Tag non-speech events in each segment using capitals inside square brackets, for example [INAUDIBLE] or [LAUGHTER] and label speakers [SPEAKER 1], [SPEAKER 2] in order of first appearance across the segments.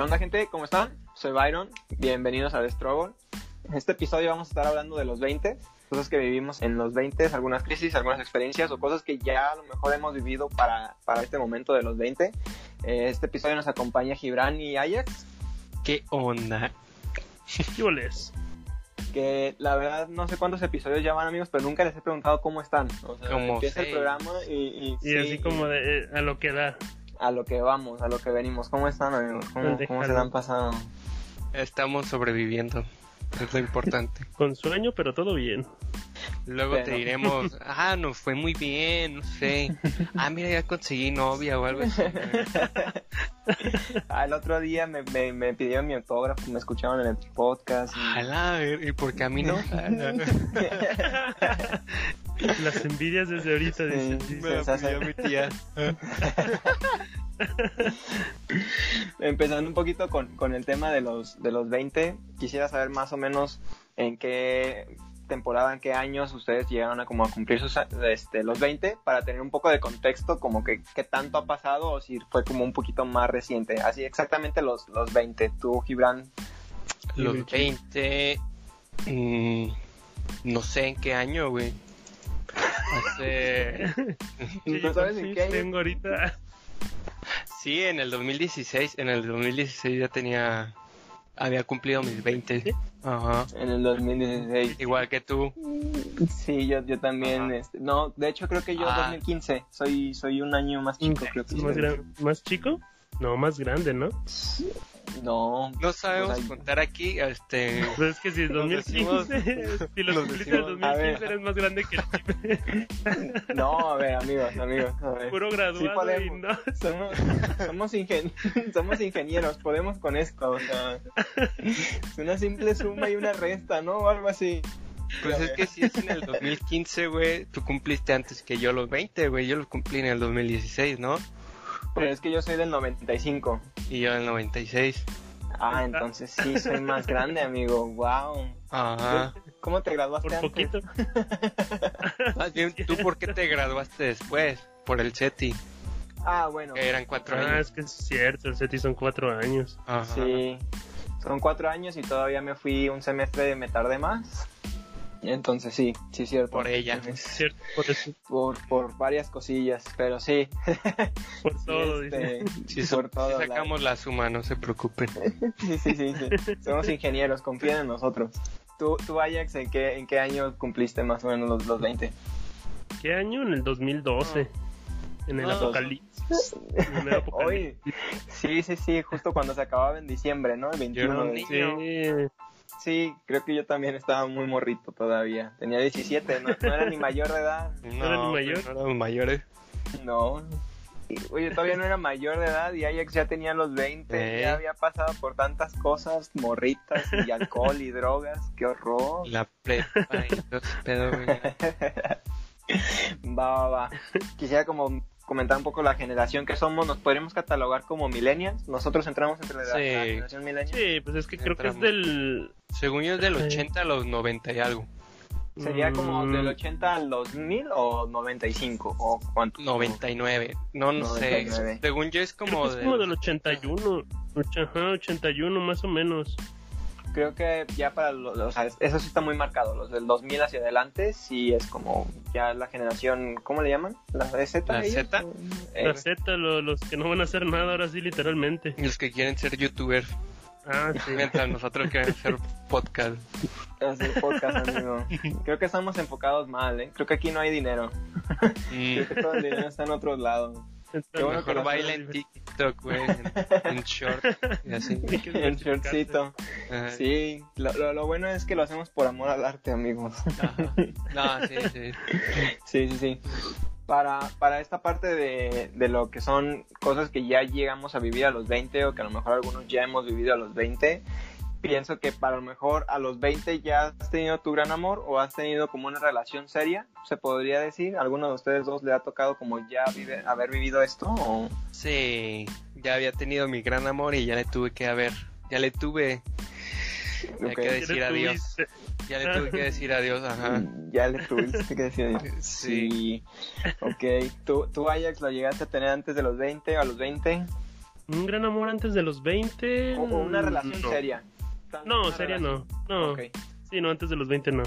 [SPEAKER 1] ¿Qué onda, gente? ¿Cómo están? Soy Byron. Bienvenidos a The Struggle. En este episodio vamos a estar hablando de los 20, cosas que vivimos en los 20, algunas crisis, algunas experiencias o cosas que ya a lo mejor hemos vivido para, para este momento de los 20. Eh, Este episodio nos acompaña Gibran y Ajax,
[SPEAKER 2] ¿Qué onda? [LAUGHS]
[SPEAKER 3] Yules.
[SPEAKER 1] que la verdad no sé cuántos episodios ya van, amigos, pero nunca les he preguntado cómo están. O sea,
[SPEAKER 2] Como
[SPEAKER 1] empieza el
[SPEAKER 2] seis.
[SPEAKER 1] programa y, y,
[SPEAKER 3] Y
[SPEAKER 1] sí,
[SPEAKER 3] así como de, eh, a lo que da.
[SPEAKER 1] A lo que vamos, a lo que venimos. ¿Cómo están, amigos? ¿Cómo, cómo se la han pasado?
[SPEAKER 2] Estamos sobreviviendo. Es lo importante. [LAUGHS]
[SPEAKER 3] Con sueño, pero todo bien.
[SPEAKER 2] Luego te diremos, [LAUGHS] ah, nos fue muy bien, no sé. Ah, mira, ya conseguí novia o algo así. [LAUGHS]
[SPEAKER 1] El otro día me, me, me pidieron mi autógrafo, me escucharon en el podcast. y-
[SPEAKER 2] Ojalá, a ver, ¿y por qué a mí no? [LAUGHS]
[SPEAKER 3] Las envidias desde ahorita,
[SPEAKER 1] Sí.
[SPEAKER 2] Me la pidió mi tía. [LAUGHS]
[SPEAKER 1] Empezando un poquito con, con el tema de los, de los 20, quisiera saber más o menos en qué temporada, en qué años ustedes llegaron a como a cumplir sus, este, los 20 para tener un poco de contexto como que qué tanto ha pasado o si fue como un poquito más reciente. Así exactamente los, los 20. Tú, Gibran.
[SPEAKER 2] Los 20. mm, no sé en qué año, güey. Hace. [LAUGHS]
[SPEAKER 3] Sí,
[SPEAKER 1] ¿No sabes
[SPEAKER 3] sí,
[SPEAKER 1] en qué año?
[SPEAKER 3] tengo ahorita.
[SPEAKER 2] Sí, en el 2016. En el 2016 ya tenía. Había cumplido mis 20. Ajá.
[SPEAKER 1] En el 2016.
[SPEAKER 2] Igual que tú.
[SPEAKER 1] Sí, yo, yo también. Este, no, de hecho creo que yo
[SPEAKER 2] Ah.
[SPEAKER 1] 2015. Soy, soy un año más chico, creo que
[SPEAKER 3] ¿Más,
[SPEAKER 1] sí.
[SPEAKER 3] gran- ¿Más chico? No, más grande, ¿no?
[SPEAKER 1] No.
[SPEAKER 2] No sabemos
[SPEAKER 1] O sea,
[SPEAKER 2] contar aquí, este...
[SPEAKER 3] Pues es que si es
[SPEAKER 2] Nos
[SPEAKER 3] 2015, [LAUGHS] si lo cumpliste en
[SPEAKER 2] decimos-
[SPEAKER 1] a ver.
[SPEAKER 3] 2015, eres más grande que el [LAUGHS]
[SPEAKER 1] No, a ver, amigos, amigos. A ver.
[SPEAKER 3] puro graduado y
[SPEAKER 1] podemos.
[SPEAKER 3] no.
[SPEAKER 1] Somos, somos, ingen- [LAUGHS] somos ingenieros, podemos con esto, o sea, es una simple suma y una resta, ¿no? O algo así.
[SPEAKER 2] Pues es que si es en el 2015, güey, tú cumpliste antes que yo los 20, güey. Yo los cumplí en el 2016, ¿no?
[SPEAKER 1] Pero es que yo soy del 95.
[SPEAKER 2] Y yo en el 96.
[SPEAKER 1] Ah, entonces sí, soy [LAUGHS] más grande, amigo. Wow.
[SPEAKER 2] Ajá.
[SPEAKER 1] ¿Cómo te graduaste
[SPEAKER 3] Por
[SPEAKER 1] antes?
[SPEAKER 3] poquito. [LAUGHS]
[SPEAKER 2] Más bien, ¿tú por qué te graduaste después? Por el SETI,
[SPEAKER 1] Ah, bueno.
[SPEAKER 2] que eran cuatro
[SPEAKER 3] Ah,
[SPEAKER 2] años.
[SPEAKER 3] es que es cierto, el SETI son cuatro años.
[SPEAKER 2] Ajá.
[SPEAKER 1] Sí, son cuatro años y todavía me fui un semestre, me tardé más. Entonces sí, sí es cierto.
[SPEAKER 2] Por ella.
[SPEAKER 3] Es cierto, por eso,
[SPEAKER 1] Por, por varias cosillas, pero sí. [LAUGHS]
[SPEAKER 3] por todo,
[SPEAKER 1] este,
[SPEAKER 3] dice.
[SPEAKER 2] Sí, so-
[SPEAKER 1] por todo.
[SPEAKER 2] sí
[SPEAKER 1] la-
[SPEAKER 2] sacamos la suma, no se preocupen. [LAUGHS]
[SPEAKER 1] Sí, sí, sí, sí. Somos ingenieros, confíen en nosotros. Tú, tú Ajax, ¿en qué, ¿en qué año cumpliste más o menos los, los 20?
[SPEAKER 3] ¿Qué año? En el 2012. En el
[SPEAKER 2] Ah.
[SPEAKER 3] apocalipsis. En el [LAUGHS] apocalipsis.
[SPEAKER 1] sí, sí, sí, justo cuando se acababa en diciembre, ¿no? El 21
[SPEAKER 2] Yo era un
[SPEAKER 1] de
[SPEAKER 2] niño.
[SPEAKER 3] Sí.
[SPEAKER 1] Sí, creo que yo también estaba muy morrito todavía. Tenía 17, no, no era ni mayor de edad. [LAUGHS]
[SPEAKER 2] No,
[SPEAKER 3] era ni mayor?
[SPEAKER 2] No éramos mayores.
[SPEAKER 1] No. Oye, todavía no era mayor de edad y Ajax ya tenía los 20,
[SPEAKER 2] Eh.
[SPEAKER 1] ya había pasado por tantas cosas, morritas y alcohol y drogas, qué horror.
[SPEAKER 2] La prepa y todo ese pedo, güey. [LAUGHS]
[SPEAKER 1] Va, va, va. Quisiera como comentar un poco la generación que somos, nos podríamos catalogar como millennials, nosotros entramos entre la, la
[SPEAKER 2] Sí.
[SPEAKER 1] generación millennial.
[SPEAKER 3] Sí, pues es que creo que es
[SPEAKER 2] Entramos.
[SPEAKER 3] del.
[SPEAKER 2] Según yo es del 80 a los 90 y algo.
[SPEAKER 1] Sería como
[SPEAKER 3] Mm,
[SPEAKER 1] del 80 al 2000 o 95 o cuánto.
[SPEAKER 2] 99. No, no
[SPEAKER 1] 99.
[SPEAKER 2] sé. Según yo es
[SPEAKER 3] Creo
[SPEAKER 2] como,
[SPEAKER 3] que es como del 81. Och- Ajá, 81 más o menos.
[SPEAKER 1] Creo que ya para los, o sea, eso sí está muy marcado, los del 2000 hacia adelante sí es como ya la generación, ¿cómo le llaman? ¿La Z?
[SPEAKER 2] ¿La? Z?
[SPEAKER 1] Eh,
[SPEAKER 3] La Z, lo- los que no van a hacer nada ahora sí, literalmente.
[SPEAKER 2] los que quieren ser youtubers.
[SPEAKER 3] Ah, sí. [LAUGHS]
[SPEAKER 2] Mientras nosotros queremos hacer podcast.
[SPEAKER 1] hacer podcast, amigo. Creo que estamos enfocados mal, ¿eh? Creo que aquí no hay dinero.
[SPEAKER 2] Mm,
[SPEAKER 1] Creo que todo el dinero está en otro lado. Qué bueno que
[SPEAKER 2] mejor
[SPEAKER 1] lo
[SPEAKER 2] baila en TikTok, güey. En, en [LAUGHS] short. Y así.
[SPEAKER 3] Que diversificarse.
[SPEAKER 1] shortcito.
[SPEAKER 2] Ajá.
[SPEAKER 1] Sí, lo, lo, lo bueno es que lo hacemos por amor al arte, amigos.
[SPEAKER 2] Ajá. No, sí, sí. [LAUGHS]
[SPEAKER 1] Sí, sí, sí. Para, para esta parte de, de lo que son cosas que ya llegamos a vivir a los 20 o que a lo mejor algunos ya hemos vivido a los 20, pienso que para lo mejor a los 20 ya has tenido tu gran amor o has tenido como una relación seria, se podría decir. ¿Alguno de ustedes dos le ha tocado como ya vive- haber vivido esto? O...
[SPEAKER 2] Sí, ya había tenido mi gran amor y ya le tuve que haber. Ya le tuve. Hay
[SPEAKER 1] Ok.
[SPEAKER 2] que
[SPEAKER 3] ¿Qué
[SPEAKER 2] decir adiós. Ya le tuve que decir adiós, ajá. [LAUGHS]
[SPEAKER 1] Ya le tuviste que decir. [LAUGHS]
[SPEAKER 2] Sí.
[SPEAKER 1] Sí. Ok. ¿Tú, ¿Tú, Ajax, lo llegaste a tener antes de los 20 o a los 20?
[SPEAKER 3] Un gran amor antes de los 20.
[SPEAKER 1] O, o una relación
[SPEAKER 3] no.
[SPEAKER 1] seria.
[SPEAKER 3] No,
[SPEAKER 1] relación.
[SPEAKER 3] no. No. Sí, no, antes de los 20 no.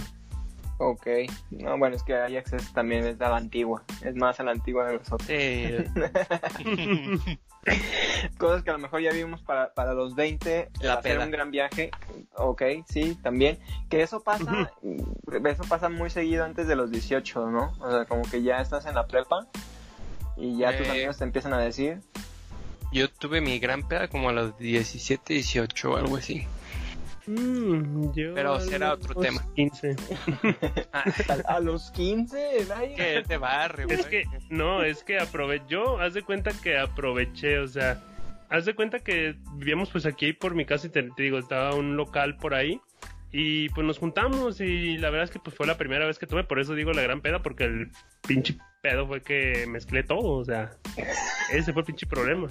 [SPEAKER 1] Ok. No, bueno, es que Ajax es- también es a la antigua. Es más a la antigua de nosotros.
[SPEAKER 2] Sí. [LAUGHS]
[SPEAKER 1] Cosas que a lo mejor ya vimos para, para los 20.
[SPEAKER 2] La
[SPEAKER 1] hacer
[SPEAKER 2] peda.
[SPEAKER 1] un gran viaje. Ok, sí, también. Que eso pasa, eso pasa muy seguido antes de los 18, ¿no? O sea, como que ya estás en la prepa y ya tus
[SPEAKER 2] Eh.
[SPEAKER 1] amigos te empiezan a decir.
[SPEAKER 2] Yo tuve mi gran peda como a los 17, 18 o algo así.
[SPEAKER 3] Mm, yo
[SPEAKER 2] Pero será
[SPEAKER 3] los
[SPEAKER 2] otro tema.
[SPEAKER 3] 15. [LAUGHS]
[SPEAKER 1] A, los 15, nadie.
[SPEAKER 2] Que es de barrio,
[SPEAKER 3] Es
[SPEAKER 2] güey.
[SPEAKER 3] que, no, es que aproveché, yo, haz de cuenta que aproveché, o sea, haz de cuenta que vivíamos pues aquí por mi casa y te, te digo, estaba un local por ahí y pues nos juntamos y la verdad es que pues fue la primera vez que tuve, por eso digo la gran peda, porque el pinche pedo fue que mezclé todo, o sea, ese fue el pinche problema.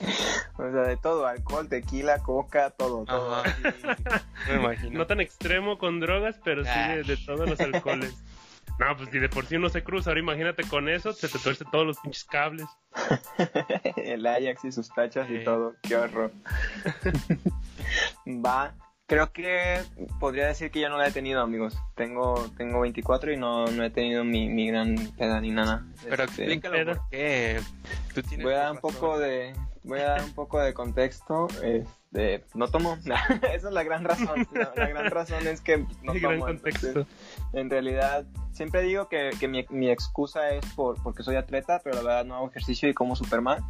[SPEAKER 3] [LAUGHS]
[SPEAKER 1] O sea, de todo, alcohol, tequila, coca, todo, todo.
[SPEAKER 2] Ajá. [LAUGHS] Me imagino.
[SPEAKER 3] No tan extremo con drogas, pero sí
[SPEAKER 2] Ah.
[SPEAKER 3] de, de todos los alcoholes. No, pues si de por sí uno se cruza, ahora imagínate con eso, se te tuerce todos los pinches cables. [LAUGHS]
[SPEAKER 1] El Ajax y sus tachas y todo, qué horror. Va. Creo que podría decir que ya no la he tenido, amigos. Tengo, tengo 24 y no, no he tenido mi, mi gran peda ni nada.
[SPEAKER 2] Pero
[SPEAKER 1] Este,
[SPEAKER 2] explícalo por qué.
[SPEAKER 1] Voy a dar un poco de, voy a dar un poco de contexto. Este, no tomo. [LAUGHS] Esa es la gran razón. La, la gran razón es que [LAUGHS] no tomo. entonces, en realidad, siempre digo que, que mi, mi excusa es por porque soy atleta, pero la verdad no hago ejercicio y como Superman.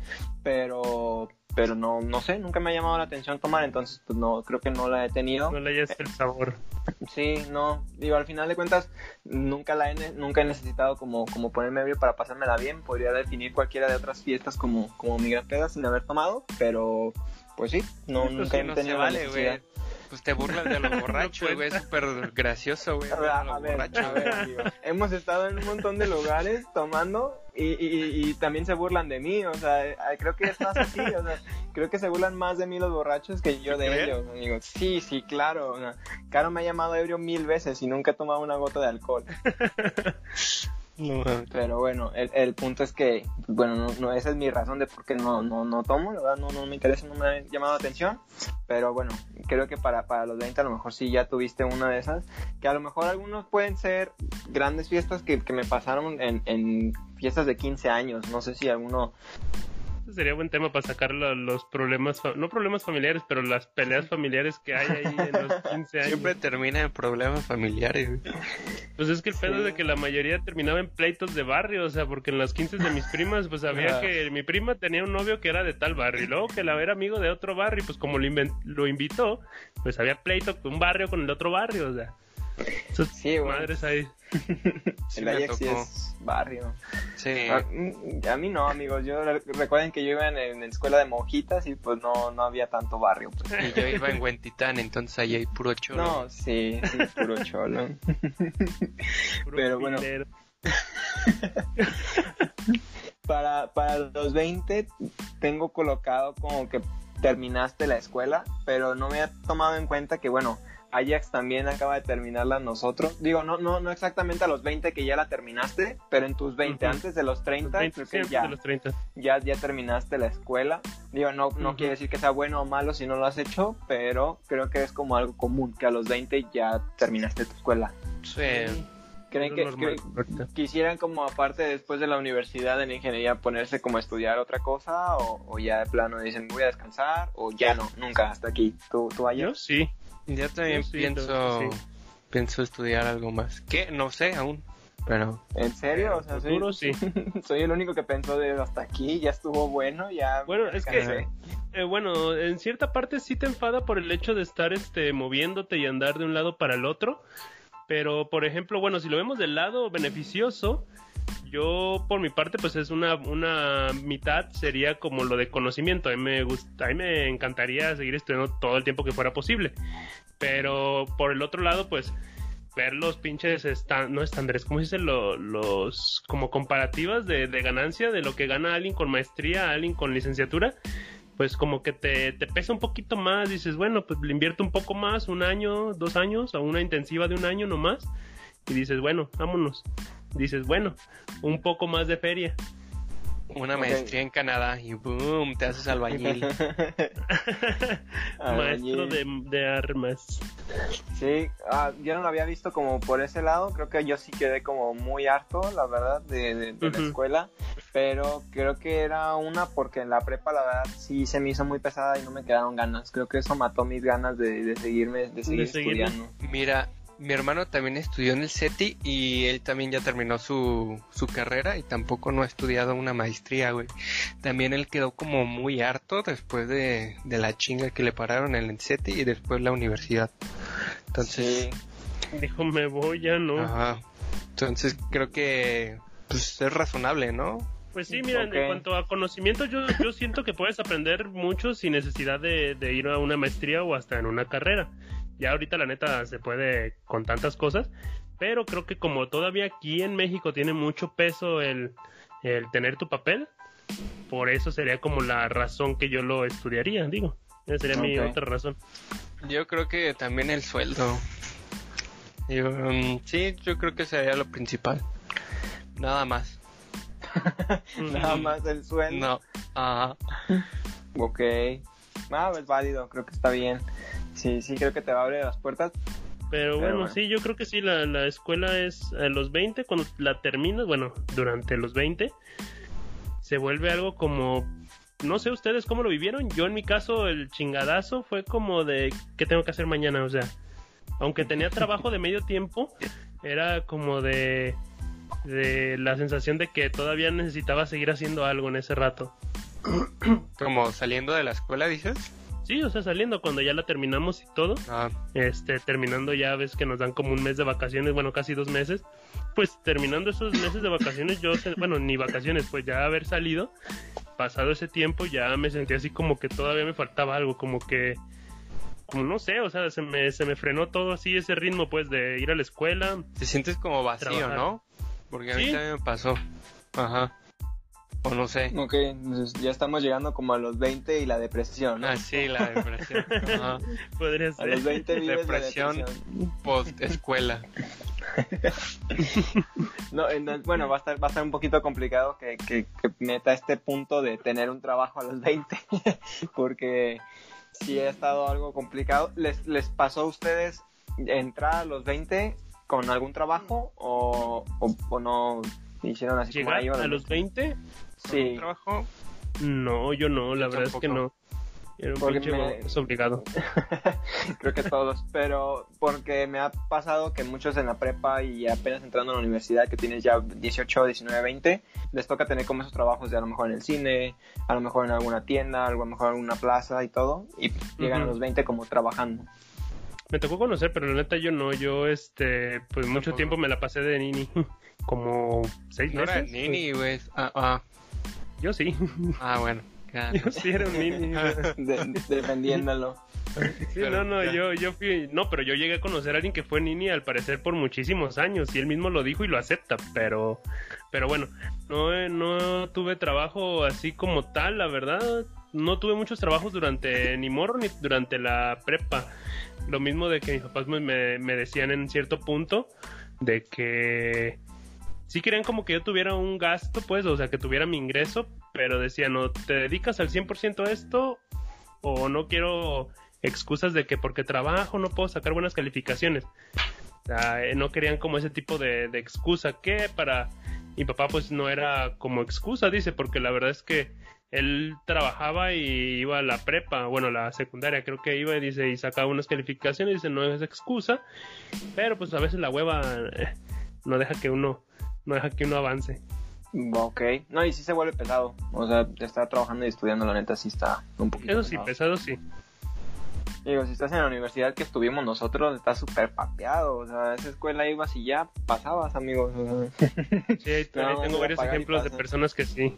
[SPEAKER 1] Pero, pero no, no sé, nunca me ha llamado la atención tomar, entonces pues no, creo que no la he tenido.
[SPEAKER 3] No le hayas el sabor. [LAUGHS]
[SPEAKER 1] Sí, no, digo, al final de cuentas, nunca la he, nunca he necesitado como, como ponerme ebrio para pasármela bien. Podría definir cualquiera de otras fiestas como, como mi gran peda sin haber tomado, pero pues sí, no,
[SPEAKER 2] Eso
[SPEAKER 1] nunca
[SPEAKER 2] sí
[SPEAKER 1] he
[SPEAKER 2] no se vale, güey. Pues te burlas de los [LAUGHS] borrachos, güey. Es súper gracioso, güey.
[SPEAKER 1] A a ver, a ver, amigo. Hemos estado en un montón de lugares tomando y, y- y también se burlan de mí, o sea, eh, creo que es más así, o sea, creo que se burlan más de mí los borrachos que yo de ellos. Sí, sí, claro. o sea, Caro me ha llamado ebrio mil veces y nunca he tomado una gota de alcohol. [LAUGHS]
[SPEAKER 2] No. [LAUGHS]
[SPEAKER 1] Pero bueno, el, el punto es que, bueno, no, no, esa es mi razón de por qué no, no, no tomo, la verdad no, no me interesa, no me ha llamado la atención. Pero bueno, creo que para, para los 20 a lo mejor sí ya tuviste una de esas, que a lo mejor algunos pueden ser grandes fiestas que, que me pasaron en, en fiestas de 15 años, no sé si alguno...
[SPEAKER 3] Sería buen tema para sacar lo- los problemas, no problemas familiares, pero las peleas familiares que hay ahí en los 15 años.
[SPEAKER 2] Siempre termina en problemas familiares.
[SPEAKER 3] Pues es que el pedo
[SPEAKER 1] Sí.
[SPEAKER 3] es de que la mayoría terminaba en pleitos de barrio, o sea, porque en las 15 de mis primas, pues había
[SPEAKER 2] Ah.
[SPEAKER 3] que mi prima tenía un novio que era de tal barrio, y luego que la era amigo de otro barrio, y pues como lo, lo invitó, pues había pleito de un barrio con el otro barrio, o sea.
[SPEAKER 1] Sí, bueno.
[SPEAKER 3] madres ahí. [LAUGHS]
[SPEAKER 2] Sí
[SPEAKER 1] el Ajax sí es barrio.
[SPEAKER 2] Sí.
[SPEAKER 1] A, mm, a mí no, amigos, yo re- recuerden que yo iba en, en escuela de monjitas y pues no, no había tanto barrio. pues.
[SPEAKER 2] Y yo iba en Huentitán, entonces ahí hay puro cholo.
[SPEAKER 1] No, sí, sí, puro cholo. [LAUGHS]
[SPEAKER 3] puro
[SPEAKER 1] Pero bueno. [LAUGHS] para, para los 20 tengo colocado como que terminaste la escuela, pero no me ha tomado en cuenta que, bueno, Ajax también acaba de terminarla nosotros. Digo, no, no, no exactamente a los 20 que ya la terminaste, pero en tus 20,
[SPEAKER 3] Ujú.
[SPEAKER 1] antes de los 30,
[SPEAKER 3] 20,
[SPEAKER 1] creo que
[SPEAKER 3] siempre
[SPEAKER 1] ya,
[SPEAKER 3] de los 30.
[SPEAKER 1] ya, ya terminaste la escuela. Digo, no, no quiere decir que sea bueno o malo si no lo has hecho, pero creo que es como algo común, que a los 20 ya terminaste tu escuela.
[SPEAKER 2] Sí.
[SPEAKER 1] ¿Creen que, quisieran como aparte después de la universidad en ingeniería ponerse como a estudiar otra cosa o, o ya de plano dicen voy a descansar o ya no, nunca, hasta aquí? ¿Tú, tú
[SPEAKER 3] Yo sí.
[SPEAKER 2] Yo también
[SPEAKER 3] sí,
[SPEAKER 2] pienso,
[SPEAKER 3] que
[SPEAKER 2] pienso estudiar algo más. ¿Qué? No sé aún. Pero
[SPEAKER 1] ¿En serio? O sea, soy,
[SPEAKER 3] Futuro sí. [LAUGHS]
[SPEAKER 1] soy el único que pensó de hasta aquí, ya estuvo bueno, ya...
[SPEAKER 3] Bueno, es que-
[SPEAKER 1] descansé".
[SPEAKER 3] Eh, bueno, en cierta parte sí te enfada por el hecho de estar este moviéndote y andar de un lado para el otro. Pero, por ejemplo, bueno, si lo vemos del lado beneficioso, yo por mi parte, pues es una, una mitad sería como lo de conocimiento. A mí me gusta, a me encantaría seguir estudiando todo el tiempo que fuera posible. Pero por el otro lado, pues ver los pinches estan- no estándares, ¿cómo se dice? Lo- los como comparativas de, de ganancia de lo que gana alguien con maestría, alguien con licenciatura, pues como que te, te pesa un poquito más, dices, bueno, pues le invierto un poco más, un año, dos años, o una intensiva de un año nomás, y dices, bueno, vámonos. Dices, bueno, un poco más de feria.
[SPEAKER 2] una maestría en Canadá y boom, te haces albañil. [LAUGHS] [LAUGHS]
[SPEAKER 3] Maestro de, de armas.
[SPEAKER 1] Sí, ah, yo no lo había visto como por ese lado, creo que yo sí quedé como muy harto, la verdad, de, de- de la escuela, pero creo que era una porque en la prepa la verdad sí se me hizo muy pesada y no me quedaron ganas, creo que eso mató mis ganas de, de seguirme, de seguir estudiando.
[SPEAKER 2] Mira, mi hermano también estudió en el CETI y él también ya terminó su, su carrera y tampoco no ha estudiado una maestría, güey. También él quedó como muy harto después de, de la chinga que le pararon en el CETI y después la universidad. Entonces,
[SPEAKER 1] Sí,
[SPEAKER 3] Dijo, me voy ya, ¿no?
[SPEAKER 2] ajá. Entonces creo que pues es razonable, ¿no?
[SPEAKER 3] Pues sí, mira, en cuanto a conocimiento, yo, yo siento que puedes aprender mucho sin necesidad de, de ir a una maestría o hasta en una carrera. Ya ahorita la neta se puede con tantas cosas, pero creo que como todavía aquí en México tiene mucho peso el, el tener tu papel, por eso sería como la razón que yo lo estudiaría, digo. Esa sería mi otra razón.
[SPEAKER 2] Yo creo que también el sueldo. Yo, mm, sí, yo creo que sería lo principal. Nada más. [LAUGHS]
[SPEAKER 1] nada más el sueldo.
[SPEAKER 2] No. Ajá.
[SPEAKER 1] Ok. Ah, es válido, creo que está bien. Sí, sí, creo que te va a abrir las puertas.
[SPEAKER 3] Pero bueno,
[SPEAKER 1] bueno.
[SPEAKER 3] sí, yo creo que sí, la, la escuela es a los 20, cuando la terminas, bueno, durante los 20, se vuelve algo como, no sé ustedes cómo lo vivieron, yo en mi caso el chingadazo fue como de, ¿qué tengo que hacer mañana? O sea, aunque tenía trabajo de medio tiempo, era como de, de la sensación de que todavía necesitaba seguir haciendo algo en ese rato.
[SPEAKER 2] Como saliendo de la escuela, dices.
[SPEAKER 3] Sí, o sea, saliendo cuando ya la terminamos y todo.
[SPEAKER 2] Ah,
[SPEAKER 3] este, terminando ya ves que nos dan como un mes de vacaciones, bueno, casi dos meses, pues terminando esos meses de vacaciones, yo, bueno, ni vacaciones, pues ya haber salido, pasado ese tiempo, ya me sentí así como que todavía me faltaba algo, como que, como no sé, o sea, se me, se me frenó todo así ese ritmo, pues, de ir a la escuela.
[SPEAKER 2] te sientes como vacío,
[SPEAKER 3] Trabajar.
[SPEAKER 2] ¿no? Porque a mí
[SPEAKER 3] Sí.
[SPEAKER 2] también me pasó. Ajá. O no sé.
[SPEAKER 1] Ok, entonces ya estamos llegando como a los 20 y la depresión, ¿no?
[SPEAKER 2] Ah, sí, la depresión. Ajá.
[SPEAKER 3] Podría
[SPEAKER 1] A los
[SPEAKER 3] ser.
[SPEAKER 1] 20 vives
[SPEAKER 2] Depresión.
[SPEAKER 1] la depresión.
[SPEAKER 2] Post escuela.
[SPEAKER 1] No, entonces, bueno, va a estar, va a estar un poquito complicado que, que, que meta este punto de tener un trabajo a los 20, [LAUGHS] porque sí ha estado algo complicado. ¿Les, les pasó a ustedes entrar a los 20 con algún trabajo o, o, o no hicieron así como
[SPEAKER 3] Llegar
[SPEAKER 1] ahí?
[SPEAKER 3] a los 20,
[SPEAKER 1] Sí,
[SPEAKER 2] Trabajo.
[SPEAKER 3] no, yo no, la
[SPEAKER 2] Yo
[SPEAKER 3] verdad es que no. Era un
[SPEAKER 1] Porque
[SPEAKER 3] pinche
[SPEAKER 1] me-
[SPEAKER 3] baboso obligado. [LAUGHS]
[SPEAKER 1] creo que todos, pero porque me ha pasado que muchos en la prepa y apenas entrando a la universidad, que tienes ya 18, 19, 20, les toca tener como esos trabajos de a lo mejor en el cine, a lo mejor en alguna tienda, a lo mejor en alguna plaza y todo, y llegan a los 20 como trabajando.
[SPEAKER 3] Me tocó conocer, pero la neta yo no. Yo, este, pues mucho
[SPEAKER 2] Tampoco.
[SPEAKER 3] tiempo me la pasé de nini. [LAUGHS] Como seis
[SPEAKER 2] No era
[SPEAKER 3] meses.
[SPEAKER 2] nini, güey. Ah, ah,
[SPEAKER 3] Yo sí.
[SPEAKER 2] ah, bueno. [LAUGHS]
[SPEAKER 3] Yo sí era un nini.
[SPEAKER 1] de- defendiéndolo.
[SPEAKER 3] Sí,
[SPEAKER 2] Pero
[SPEAKER 3] no, no,
[SPEAKER 2] ya.
[SPEAKER 3] yo, yo fui. No, pero yo llegué a conocer a alguien que fue nini al parecer por muchísimos años. Y él mismo lo dijo y lo acepta. Pero, pero bueno, no, no tuve trabajo así como tal, la verdad. No tuve muchos trabajos durante ni morro ni durante la prepa. Lo mismo de que mis papás me, me decían en cierto punto de que sí querían como que yo tuviera un gasto, pues, o sea, que tuviera mi ingreso, pero decían, o te dedicas al 100% a esto, o no quiero excusas de que porque trabajo no puedo sacar buenas calificaciones. Eh, no querían como ese tipo de, de excusa, que para mi papá pues no era como excusa, dice, porque la verdad es que él trabajaba y iba a la prepa, bueno, la secundaria creo que iba y dice, y sacaba unas calificaciones, dice, no es excusa, pero pues a veces la hueva eh, no deja que uno, no deja que uno avance.
[SPEAKER 1] Ok, no, y sí se vuelve pesado. O sea, estar trabajando y estudiando, la neta, sí está un poquito
[SPEAKER 3] Eso sí,
[SPEAKER 1] pesado.
[SPEAKER 3] pesado sí.
[SPEAKER 1] Digo, si estás en la universidad que estuvimos nosotros, estás súper papeado. O sea, esa escuela ibas y ya pasabas, amigos. o sea. [LAUGHS]
[SPEAKER 3] Sí, ahí,
[SPEAKER 1] No,
[SPEAKER 3] tengo varios ejemplos de personas que sí.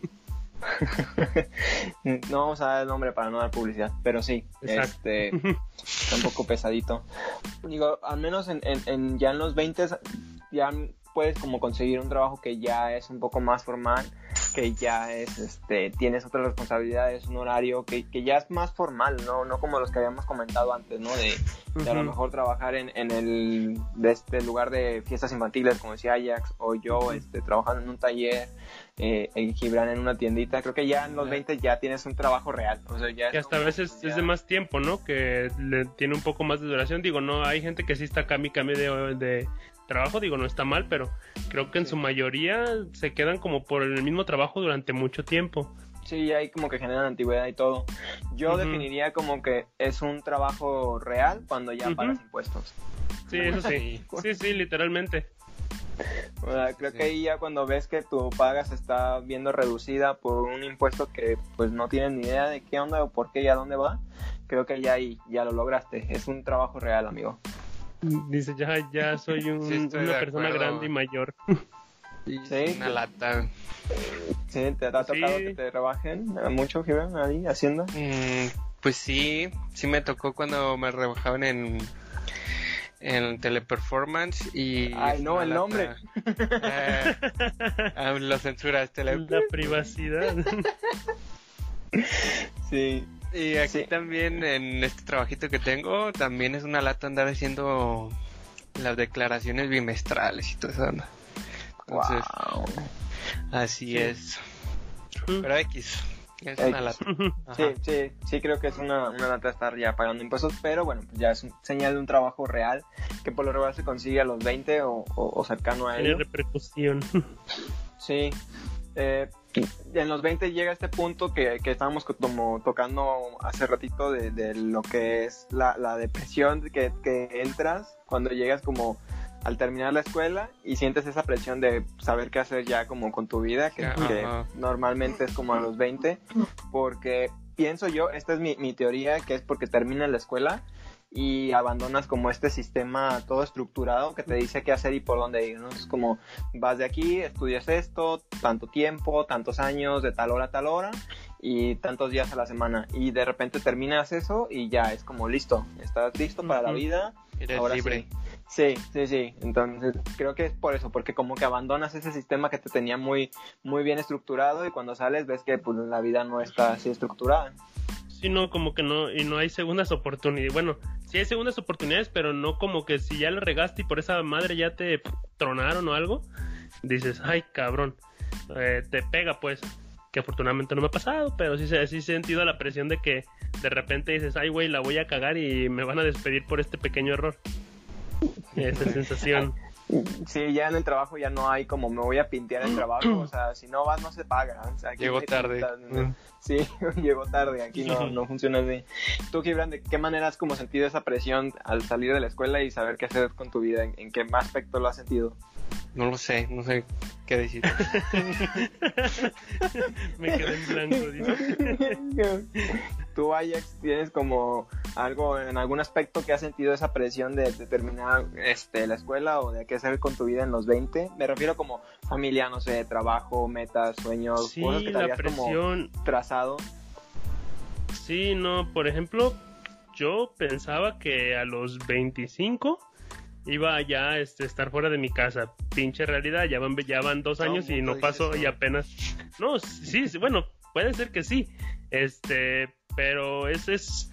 [SPEAKER 3] [LAUGHS]
[SPEAKER 1] no vamos a dar el nombre para no dar publicidad, pero sí,
[SPEAKER 3] Exacto.
[SPEAKER 1] este, [LAUGHS] está un poco pesadito. Digo, al menos en, en- en- ya en los 20 ya puedes como conseguir un trabajo que ya es un poco más formal que ya es, este, tienes otras responsabilidades, un horario que, que ya es más formal, ¿no? No como los que habíamos comentado antes, ¿no? De, de a lo mejor trabajar en, en el de este lugar de fiestas infantiles, como decía Ajax, o yo este, trabajando en un taller, eh, en Gibran en una tiendita. Creo que ya en los
[SPEAKER 2] Ya.
[SPEAKER 1] 20 ya tienes un trabajo real. O sea, ya
[SPEAKER 3] Que hasta a veces
[SPEAKER 1] ya-
[SPEAKER 3] es de más tiempo, ¿no? Que le tiene un poco más de duración. Digo, no, hay gente que sí está cami cami de, de trabajo, digo, no está mal, pero creo que en su mayoría se quedan como por el mismo trabajo durante mucho tiempo.
[SPEAKER 1] Sí, hay como que generan antigüedad y todo. Yo definiría como que es un trabajo real cuando ya pagas impuestos.
[SPEAKER 3] Sí, eso sí. [LAUGHS] Sí, sí, literalmente.
[SPEAKER 1] O sea, creo
[SPEAKER 2] Sí.
[SPEAKER 1] que ahí ya cuando ves que tu paga se está viendo reducida por un impuesto que pues no tienes ni idea de qué onda o por qué y a dónde va, creo que ya ahí ya lo lograste. Es un trabajo real, amigo. [LAUGHS]
[SPEAKER 3] Dice, ya, ya soy un-
[SPEAKER 2] Sí,
[SPEAKER 3] una persona
[SPEAKER 2] acuerdo.
[SPEAKER 3] grande y mayor.
[SPEAKER 2] Sí, una lata.
[SPEAKER 1] ¿Sí? ¿Te ha tocado
[SPEAKER 3] Sí.
[SPEAKER 1] que te rebajen eh, mucho, Gibran, ahí haciendo?
[SPEAKER 2] Mm, pues sí, sí me tocó cuando me rebajaban en en teleperformance y
[SPEAKER 1] Ay, no, el
[SPEAKER 2] lata.
[SPEAKER 1] nombre.
[SPEAKER 2] Eh, ah, lo censuraste la
[SPEAKER 3] La privacidad. [LAUGHS]
[SPEAKER 1] Sí.
[SPEAKER 2] Y aquí
[SPEAKER 1] Sí.
[SPEAKER 2] también en este trabajito que tengo, también es una lata andar haciendo las declaraciones bimestrales y todo eso. anda. Entonces,
[SPEAKER 1] Wow.
[SPEAKER 2] así
[SPEAKER 3] Sí.
[SPEAKER 2] es. Pero X, es
[SPEAKER 1] X.
[SPEAKER 2] una lata. Ajá.
[SPEAKER 1] Sí, sí, sí creo que es una, una lata estar ya pagando impuestos, pero bueno, pues ya es un señal de un trabajo real que por lo regular se consigue a los 20 o, o- o cercano a
[SPEAKER 3] Tiene
[SPEAKER 1] ello.
[SPEAKER 3] repercusión.
[SPEAKER 1] Sí. Eh, en los 20 llega este punto que, que estábamos co- como tocando hace ratito de, de lo que es la, la depresión que, que entras cuando llegas como al terminar la escuela y sientes esa presión de saber qué hacer ya como con tu vida, que, que normalmente es como a los 20, porque pienso yo, esta es mi, mi teoría, que es porque terminas la escuela y abandonas como este sistema todo estructurado que te dice qué hacer y por dónde ir, ¿no? Es como vas de aquí, estudias esto, tanto tiempo, tantos años, de tal hora a tal hora y tantos días a la semana y de repente terminas eso y ya es como listo, estás listo para la vida,
[SPEAKER 2] Eres
[SPEAKER 1] ahora
[SPEAKER 2] libre.
[SPEAKER 1] sí. Sí, sí, sí. Entonces creo que es por eso, porque como que abandonas ese sistema que te tenía muy, muy bien estructurado y cuando sales ves que pues la vida no está así estructurada.
[SPEAKER 3] Sí, no, como que no, y no hay segundas oportunidades. Bueno, sí hay segundas oportunidades, pero no como que si ya le regaste y por esa madre ya te tronaron o algo, dices, ay, cabrón, eh, te pega pues. Que afortunadamente no me ha pasado, pero sí, sí he sentido la presión de que de repente dices, ay, güey, la voy a cagar y me van a despedir por este pequeño error. Esa sensación.
[SPEAKER 1] Sí, ya en el trabajo ya no hay como me voy a pintear el trabajo, o sea, si no vas no se paga. O sea,
[SPEAKER 2] Llegó tarde.
[SPEAKER 1] pintas,
[SPEAKER 2] Mm.
[SPEAKER 1] Sí, [LAUGHS] llegó tarde, aquí no, no [LAUGHS] funciona así. Tú, Gibran, ¿de qué manera has como sentido esa presión al salir de la escuela y saber qué hacer con tu vida? ¿En, en qué aspecto lo has sentido?
[SPEAKER 2] No lo sé, no sé qué decir. [LAUGHS]
[SPEAKER 3] Me quedé en blanco, dice. [LAUGHS]
[SPEAKER 1] Tú, Ajax, tienes como algo, en algún aspecto que has sentido esa presión de, de terminar este, la escuela o de qué hacer con tu vida en los 20? Me refiero como familia, no sé, trabajo, metas, sueños,
[SPEAKER 3] Sí,
[SPEAKER 1] cosas que te
[SPEAKER 3] la
[SPEAKER 1] habías como
[SPEAKER 3] presión.
[SPEAKER 1] trazado.
[SPEAKER 3] Sí, no, por ejemplo, yo pensaba que a los 25 iba ya a este, estar fuera de mi casa. Pinche realidad, ya van, ya van dos años y no pasó y apenas... No, sí, sí, bueno, puede ser que sí. Este, pero es, es,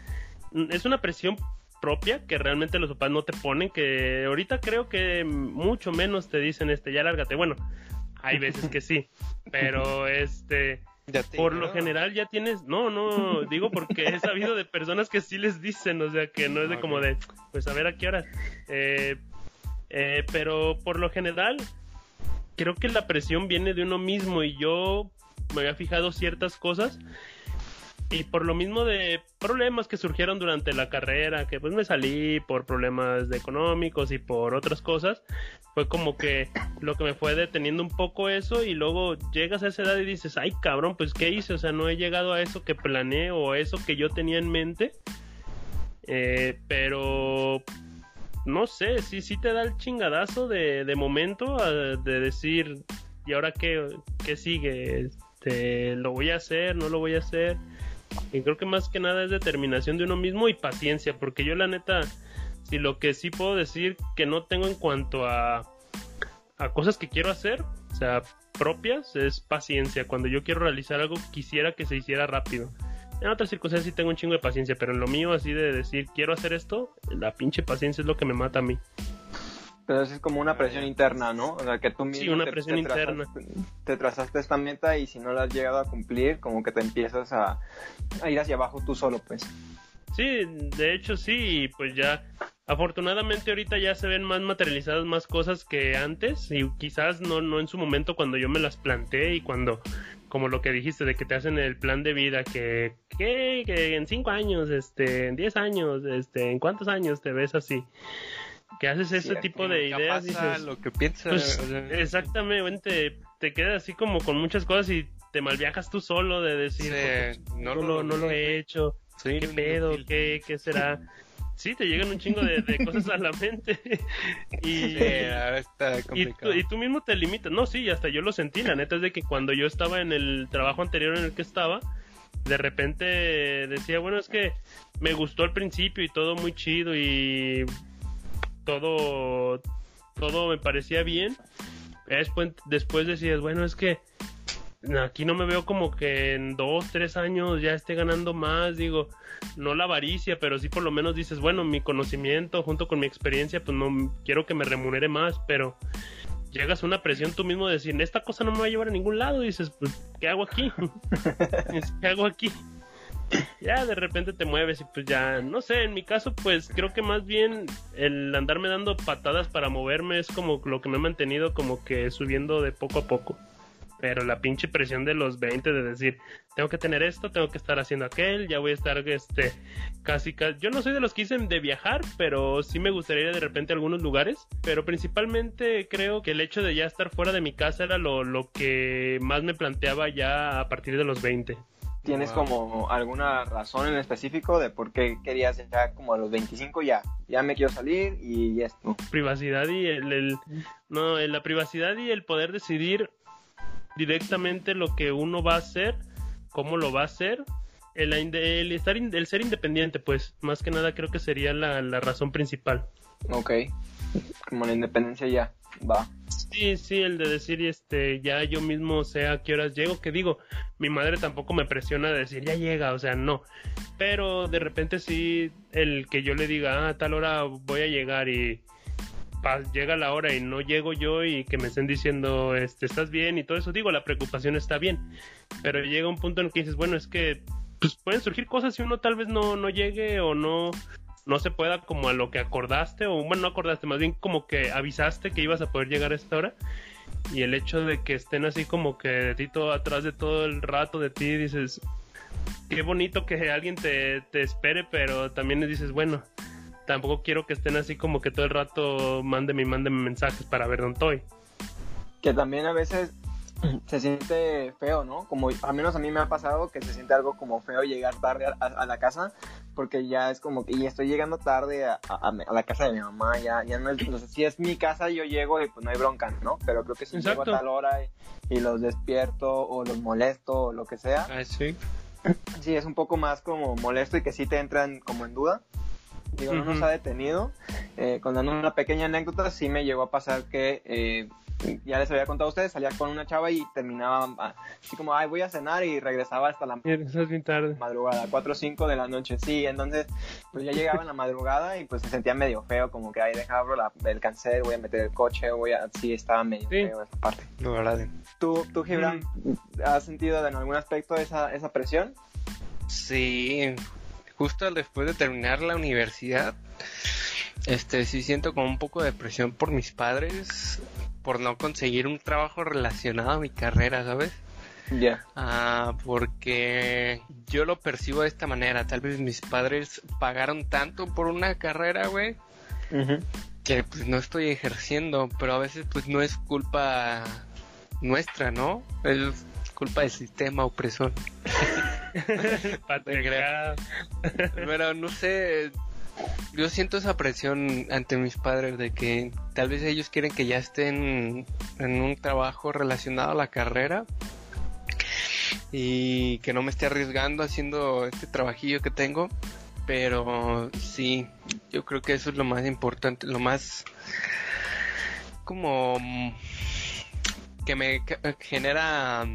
[SPEAKER 3] es una presión propia que realmente los papás no te ponen, que ahorita creo que mucho menos te dicen, este, ya lárgate. Bueno, hay veces que sí, pero este...
[SPEAKER 2] Ya te
[SPEAKER 3] Por lo general ya tienes, no, no, [LAUGHS] digo porque he sabido de personas que sí les dicen, o sea, que no es de como de, pues a ver a qué horas. Eh, eh, pero por lo general, creo que la presión viene de uno mismo y yo me había fijado ciertas cosas y por lo mismo de problemas que surgieron durante la carrera, que pues me salí por problemas económicos y por otras cosas, fue como que lo que me fue deteniendo un poco eso y luego llegas a esa edad y dices, ay cabrón, pues qué hice, o sea, no he llegado a eso que planeé o eso que yo tenía en mente, Eh, pero no sé, sí, sí te da el chingadazo de, de momento a- de decir, ¿y ahora qué, qué sigue? Este, ¿Lo voy a hacer? ¿No lo voy a hacer? Y creo que más que nada es determinación de uno mismo y paciencia, porque yo la neta, si lo que sí puedo decir que no tengo en cuanto a, a cosas que quiero hacer, O sea, propias es paciencia. Cuando yo quiero realizar algo, quisiera que se hiciera rápido. En otras circunstancias sí tengo un chingo de paciencia, pero en lo mío así de decir quiero hacer esto, la pinche paciencia es lo que me mata a mí.
[SPEAKER 1] Pero eso es como una presión interna, ¿no? O sea, que tú mismo
[SPEAKER 3] Sí, una
[SPEAKER 1] te-
[SPEAKER 3] presión
[SPEAKER 1] te
[SPEAKER 3] interna.
[SPEAKER 1] trazaste- te trazaste esta meta y si no la has llegado a cumplir, como que te empiezas a, a ir hacia abajo tú solo, pues.
[SPEAKER 3] Sí, de hecho sí, y pues ya afortunadamente ahorita ya se ven más materializadas más cosas que antes y quizás no no en su momento cuando yo me las planteé y cuando como lo que dijiste de que te hacen el plan de vida que que, que en cinco años, este, en diez años, este, en cuántos años te ves así, que haces ese
[SPEAKER 1] Cierto.
[SPEAKER 3] tipo de ideas dices,
[SPEAKER 2] lo que piensas.
[SPEAKER 3] pues,
[SPEAKER 2] o sea,
[SPEAKER 3] exactamente, te quedas así como con muchas cosas y te malviajas tú solo de decir,
[SPEAKER 2] Sí,
[SPEAKER 3] no,
[SPEAKER 2] no
[SPEAKER 3] lo, no lo he hecho,
[SPEAKER 2] soy
[SPEAKER 3] ¿Qué pedo? ¿Qué, qué será? Sí, te llegan un chingo de, de [LAUGHS] cosas a la mente. y,
[SPEAKER 2] Sí, está
[SPEAKER 3] y,
[SPEAKER 2] complicado.
[SPEAKER 3] y tú mismo te limitas. No, sí, hasta yo lo sentí. La neta es de que cuando yo estaba en el trabajo anterior en el que estaba, de repente decía, bueno, es que me gustó al principio y todo muy chido y todo, todo me parecía bien. Después, después decías, bueno, es que aquí no me veo como que en dos, tres años ya esté ganando más, digo, no la avaricia, pero sí por lo menos dices, bueno, mi conocimiento junto con mi experiencia, pues no quiero que me remunere más, pero llegas a una presión tú mismo de decir, esta cosa no me va a llevar a ningún lado, dices, pues, ¿qué hago aquí? [LAUGHS] ¿Qué hago aquí? Ya de repente te mueves y pues ya, no sé, en mi caso pues creo que más bien el andarme dando patadas para moverme es como lo que me ha mantenido como que subiendo de poco a poco. Pero la pinche presión de los 20 de decir, tengo que tener esto, tengo que estar haciendo aquel, ya voy a estar este casi casi yo no soy de los que dicen de viajar, pero sí me gustaría ir de repente a algunos lugares, pero principalmente creo que el hecho de ya estar fuera de mi casa era lo, lo que más me planteaba ya a partir de los 20.
[SPEAKER 1] ¿Tienes
[SPEAKER 2] Wow.
[SPEAKER 1] como alguna razón en específico de por qué querías ya como a los 25 ya? Ya me quiero salir y esto.
[SPEAKER 3] privacidad y el, el- no la privacidad y el poder decidir directamente lo que uno va a hacer cómo lo va a hacer el, estar el ser independiente pues más que nada creo que sería la, la razón principal
[SPEAKER 1] Ok. Como la independencia ya. Va.
[SPEAKER 3] sí sí el de decir este ya yo mismo sé a qué horas llego que digo mi madre tampoco me presiona de decir ya llega o sea no. Pero de repente sí el que yo le diga ah, a tal hora voy a llegar y llega la hora y no llego yo y que me estén diciendo este estás bien y todo eso digo la preocupación está bien. Pero llega un punto en el que dices bueno es que pues pueden surgir cosas si uno tal vez no no llegue o no no se pueda como a lo que acordaste o bueno no acordaste más bien como que avisaste que ibas a poder llegar a esta hora y el hecho de que estén así como que de ti todo atrás de todo el rato de ti dices qué bonito que alguien te, te espere pero también dices bueno tampoco quiero que estén así como que todo el rato mándeme y mándeme mensajes para ver dónde estoy
[SPEAKER 1] Que también a veces [CLEARS THROAT] se siente feo, ¿no? Como al menos a mí me ha pasado que se siente algo como feo llegar tarde a, a la casa porque ya es como que y estoy llegando tarde a, a- a la casa de mi mamá, ya, ya no es, o sea, si es mi casa yo llego y pues no hay bronca, ¿no? Pero creo que si llego a
[SPEAKER 3] Exacto.
[SPEAKER 1] tal hora y, y los despierto o los molesto o lo que sea,
[SPEAKER 2] Ah, sí. [CLEARS THROAT]
[SPEAKER 1] sí es un poco más como molesto y que sí te entran como en duda. Digo, no nos ha detenido. Eh, contando una pequeña anécdota, sí me llegó a pasar que, eh, ya les había contado a ustedes, salía con una chava y terminaba ah, así como, ay, voy a cenar y regresaba hasta la
[SPEAKER 3] Estás bien tarde.
[SPEAKER 1] madrugada, 4 o 5 de la noche. Sí, entonces, pues ya llegaba en la madrugada y pues se sentía medio feo, como que, ay, deja abro la, el cancel, voy a meter el coche, voy a... Sí, estaba medio
[SPEAKER 3] Sí.
[SPEAKER 1] feo esa parte.
[SPEAKER 2] La verdad.
[SPEAKER 1] ¿Tú, tú Gibran, has sentido en algún aspecto esa, esa presión?
[SPEAKER 2] Sí, justo después de terminar la universidad, este sí siento como un poco de presión por mis padres por no conseguir un trabajo relacionado a mi carrera, ¿sabes?
[SPEAKER 1] Ya.
[SPEAKER 2] Ah, porque yo lo percibo de esta manera. Tal vez mis padres pagaron tanto por una carrera, güey, que pues no estoy ejerciendo, pero a veces pues no es culpa nuestra, ¿no? Es culpa del sistema opresor. [LAUGHS]
[SPEAKER 3] Patriarcado.
[SPEAKER 2] Pero no sé, yo siento esa presión ante mis padres de que tal vez ellos quieren que ya estén en un trabajo relacionado a la carrera y que no me esté arriesgando haciendo este trabajillo que tengo. Pero sí, yo creo que eso es lo más importante, lo más como que me genera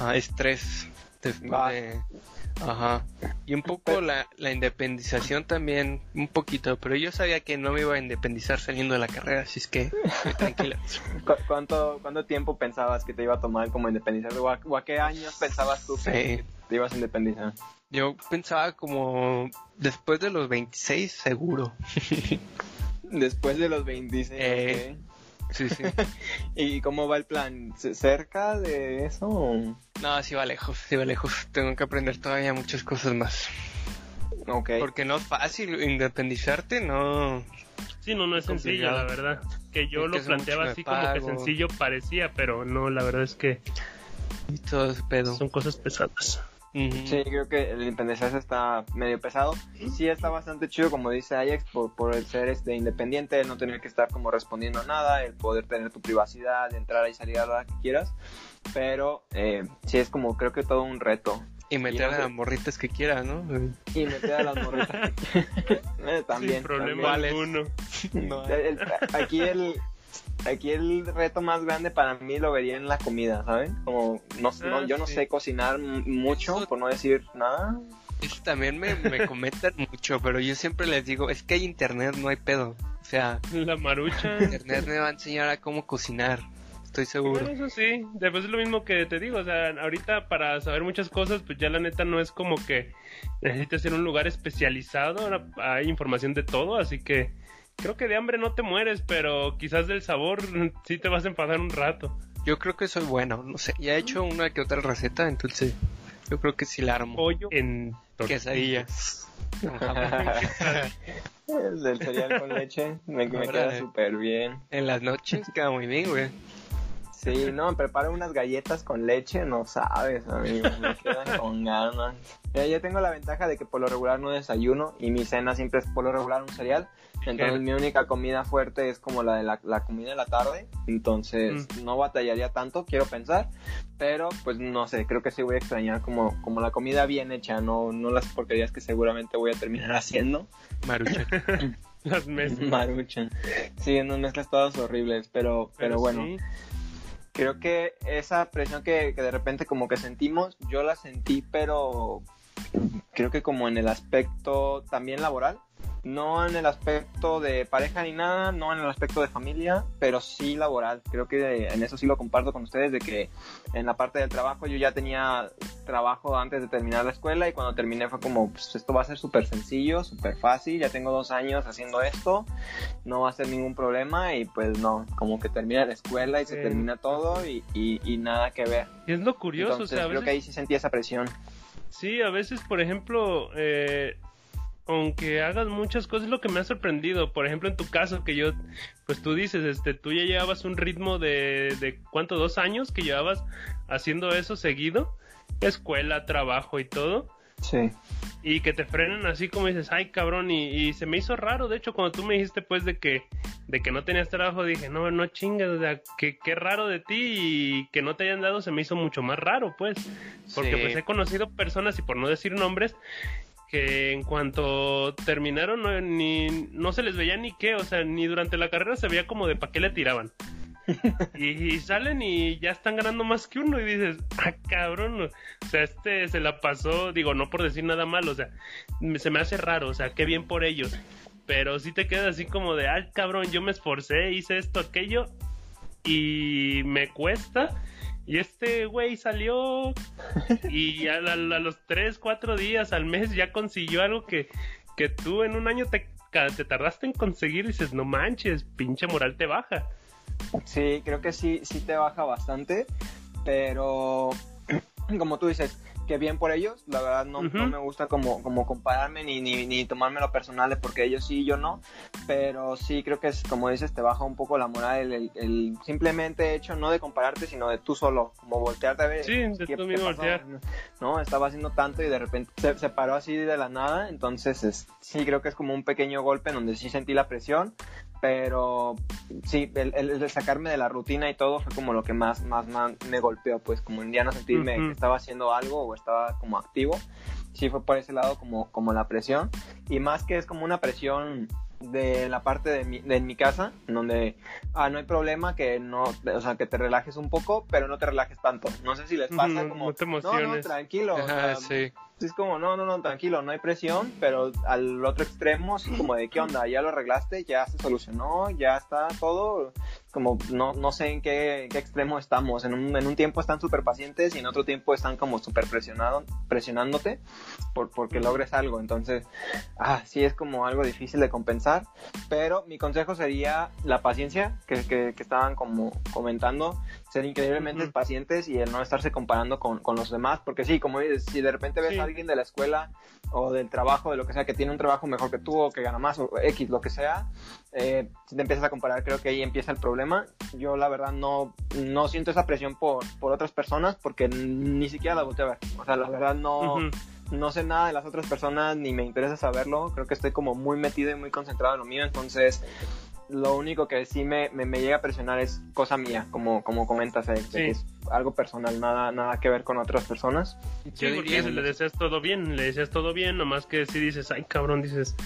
[SPEAKER 2] ah, estrés.
[SPEAKER 1] Va.
[SPEAKER 2] de- Ajá. Y un poco la, la independización también, un poquito, pero yo sabía que no me iba a independizar saliendo de la carrera, así es que [LAUGHS] tranquila.
[SPEAKER 1] ¿Cu- ¿Cuánto, ¿Cuánto tiempo pensabas que te iba a tomar como independizarte? ¿O a, o a qué años pensabas tú que
[SPEAKER 2] Sí.
[SPEAKER 1] te ibas a independizar?
[SPEAKER 2] Yo pensaba como después de los 26 seguro. [LAUGHS]
[SPEAKER 1] Después de los 26.
[SPEAKER 2] Eh.
[SPEAKER 1] ok.
[SPEAKER 2] Sí, sí. [LAUGHS]
[SPEAKER 1] ¿Y cómo va el plan? ¿C- ¿Cerca de eso? o-
[SPEAKER 2] No, sí va lejos, sí va lejos. Tengo que aprender todavía muchas cosas más.
[SPEAKER 1] Ok.
[SPEAKER 2] Porque no es fácil independizarte, no.
[SPEAKER 3] Sí, no, no es sencillo, la verdad. Que yo lo planteaba así como que sencillo parecía, pero no, la verdad es que
[SPEAKER 2] Y todo ese pedo.
[SPEAKER 3] son cosas pesadas.
[SPEAKER 1] Sí, creo que el independizarse está medio pesado. Sí está bastante chido, como dice Ajax, por, por el ser este independiente, el no tener que estar como respondiendo a nada, el poder tener tu privacidad, entrar y salir a la hora que quieras. Pero eh, sí es como, creo que todo un reto.
[SPEAKER 2] Y meter
[SPEAKER 1] Y
[SPEAKER 2] a las morritas que quieras, ¿no?
[SPEAKER 1] Y meter a las morritas. [LAUGHS] [LAUGHS] Eh, también.
[SPEAKER 3] Sin problema
[SPEAKER 2] ¿Cuál es?
[SPEAKER 3] alguno. [LAUGHS]
[SPEAKER 2] No,
[SPEAKER 1] El- el- aquí el aquí el reto más grande para mí lo vería en la comida, ¿saben? Como no, no-
[SPEAKER 3] Ah,
[SPEAKER 1] yo no
[SPEAKER 3] sí.
[SPEAKER 1] sé cocinar mucho,
[SPEAKER 2] Eso-
[SPEAKER 1] por no decir nada.
[SPEAKER 2] Eso también me, me comentan [LAUGHS] mucho, pero yo siempre les digo, es que hay internet, no hay pedo. O sea,
[SPEAKER 3] La marucha.
[SPEAKER 2] internet me va a enseñar a cómo cocinar. Estoy seguro.
[SPEAKER 3] Bueno, eso sí, después es lo mismo que te digo, o sea, ahorita para saber muchas cosas, pues ya la neta no es como que necesites ir a un lugar especializado, ahora hay información de todo, así que creo que de hambre no te mueres, pero quizás del sabor [LAUGHS] sí te vas a enfadar un rato.
[SPEAKER 2] Yo creo que soy bueno, no sé. Ya he hecho una que otra receta, entonces yo creo que sí la armo.
[SPEAKER 3] Pollo en
[SPEAKER 2] Quesadillas. [LAUGHS]
[SPEAKER 1] Es del cereal con leche, me, me queda súper bien.
[SPEAKER 2] En las noches queda muy bien, güey.
[SPEAKER 1] Sí, no, preparo unas galletas con leche, no sabes, amigo, me quedan [LAUGHS] con ganas. Ya, yo tengo la ventaja de que por lo regular no desayuno y mi cena siempre es por lo regular un cereal. Entonces mi única comida fuerte es como la de la, la comida de la tarde. Entonces no batallaría tanto, quiero pensar. Pero pues no sé, creo que sí voy a extrañar como, como la comida bien hecha, no, no las porquerías que seguramente voy a terminar [LAUGHS] haciendo.
[SPEAKER 2] Marucha. [LAUGHS]
[SPEAKER 3] las mesas.
[SPEAKER 1] Maruchan. Sí, unas mezclas todas horribles, pero, pero, bueno.
[SPEAKER 3] sí.
[SPEAKER 1] Creo que esa presión que, que de repente como que sentimos, yo la sentí, pero creo que como en el aspecto también laboral, no en el aspecto de pareja ni nada, no en el aspecto de familia, pero sí laboral. Creo que en eso sí lo comparto con ustedes, de que en la parte del trabajo yo ya tenía trabajo antes de terminar la escuela y cuando terminé fue como, pues esto va a ser súper sencillo, súper fácil, ya tengo dos años haciendo esto, no va a ser ningún problema y pues no, como que termina la escuela y se termina todo y, y- y nada que ver.
[SPEAKER 3] Y es lo curioso,
[SPEAKER 1] Entonces
[SPEAKER 3] o sea, a
[SPEAKER 1] creo que ahí sí sentí esa presión.
[SPEAKER 3] Sí, a veces, por ejemplo, eh, aunque hagas muchas cosas, es lo que me ha sorprendido. Por ejemplo, en tu caso, que yo, pues tú dices, este, tú ya llevabas un ritmo de, de ¿cuánto? Dos años que llevabas haciendo eso seguido, escuela, trabajo y todo.
[SPEAKER 1] Sí.
[SPEAKER 3] Y que te frenen así como dices, ay cabrón, y, y se me hizo raro, de hecho, cuando tú me dijiste pues de que, de que no tenías trabajo, dije, no, no chingas, o sea, que, qué raro de ti y que no te hayan dado se me hizo mucho más raro, pues. Porque
[SPEAKER 2] Sí.
[SPEAKER 3] pues he conocido personas, y por no decir nombres, que en cuanto terminaron no, ni, no se les veía ni qué, o sea, ni durante la carrera se veía como de pa' qué le tiraban. [LAUGHS] y, y salen y ya están ganando más que uno y dices, ah, cabrón, o sea, este se la pasó, digo, no por decir nada malo, o sea, se me hace raro, o sea, qué bien por ellos. Pero sí te quedas así como de, ah, cabrón, yo me esforcé, hice esto, aquello, y me cuesta. Y este güey salió y a, los 3, 4 días al mes ya consiguió algo que, que tú en un año te, te tardaste en conseguir y dices, no manches, pinche moral te baja.
[SPEAKER 1] Sí, creo que sí, sí te baja bastante, pero [CLEARS THROAT] como tú dices, que bien por ellos, la verdad no,
[SPEAKER 3] Ujú.
[SPEAKER 1] no me gusta como, como compararme ni, ni, ni tomármelo personal de porque ellos sí y yo no, pero sí creo que es como dices, te baja un poco la moral el, el- el simplemente hecho no de compararte, sino de tú solo, como voltearte a ver.
[SPEAKER 3] Sí, de
[SPEAKER 1] ¿qué-
[SPEAKER 3] tú mismo voltear.
[SPEAKER 1] No, estaba haciendo tanto y de repente se, se paró así de la nada, entonces es- sí creo que es como un pequeño golpe en donde sí sentí la presión, pero sí, el, el- sacarme de la rutina y todo fue como lo que más, más, más me golpeó, pues como en ya no sentirme que estaba haciendo algo o estaba como activo, sí fue por ese lado como, como la presión, y más que es como una presión de la parte de mi, de mi casa, donde ah, no hay problema que no, o sea, que te relajes un poco, pero no te relajes tanto. No sé si les pasa
[SPEAKER 3] No,
[SPEAKER 1] como,
[SPEAKER 3] no te
[SPEAKER 1] no, no,
[SPEAKER 3] emociones.
[SPEAKER 1] tranquilo. o
[SPEAKER 2] Ajá,
[SPEAKER 1] sea,
[SPEAKER 2] sí.
[SPEAKER 1] es como, no, no, no, tranquilo, no hay presión, pero al otro extremo, sí, como de, ¿qué onda? ¿Ya lo arreglaste? ¿Ya se solucionó? ¿Ya está todo? Como, no, no sé en qué, extremo estamos. En un, en un tiempo están súper pacientes y en otro tiempo están como súper presionándote por, porque logres algo. Entonces, ah, sí es como algo difícil de compensar, pero mi consejo sería la paciencia que, que, que estaban como comentando, ser increíblemente
[SPEAKER 3] Ujú.
[SPEAKER 1] pacientes y el no estarse comparando con, con los demás, porque sí, como dices, si de repente ves
[SPEAKER 3] Sí.
[SPEAKER 1] a alguien de la escuela o del trabajo, de lo que sea, que tiene un trabajo mejor que tú o que gana más o X, lo que sea, eh, si te empiezas a comparar, creo que ahí empieza el problema. Yo la verdad no, no siento esa presión por, por otras personas porque ni siquiera la volteo a ver. O sea, la verdad no,
[SPEAKER 3] Ujú.
[SPEAKER 1] no sé nada de las otras personas ni me interesa saberlo. Creo que estoy como muy metido y muy concentrado en lo mío. Entonces, lo único que sí me, me, me llega a presionar es cosa mía, como, como comentas,
[SPEAKER 3] Sí.
[SPEAKER 1] es algo personal, nada, nada que ver con otras personas.
[SPEAKER 3] Sí,
[SPEAKER 2] Yo
[SPEAKER 3] porque le deseas todo bien, le deseas todo bien, nomás que si dices, ay cabrón, dices,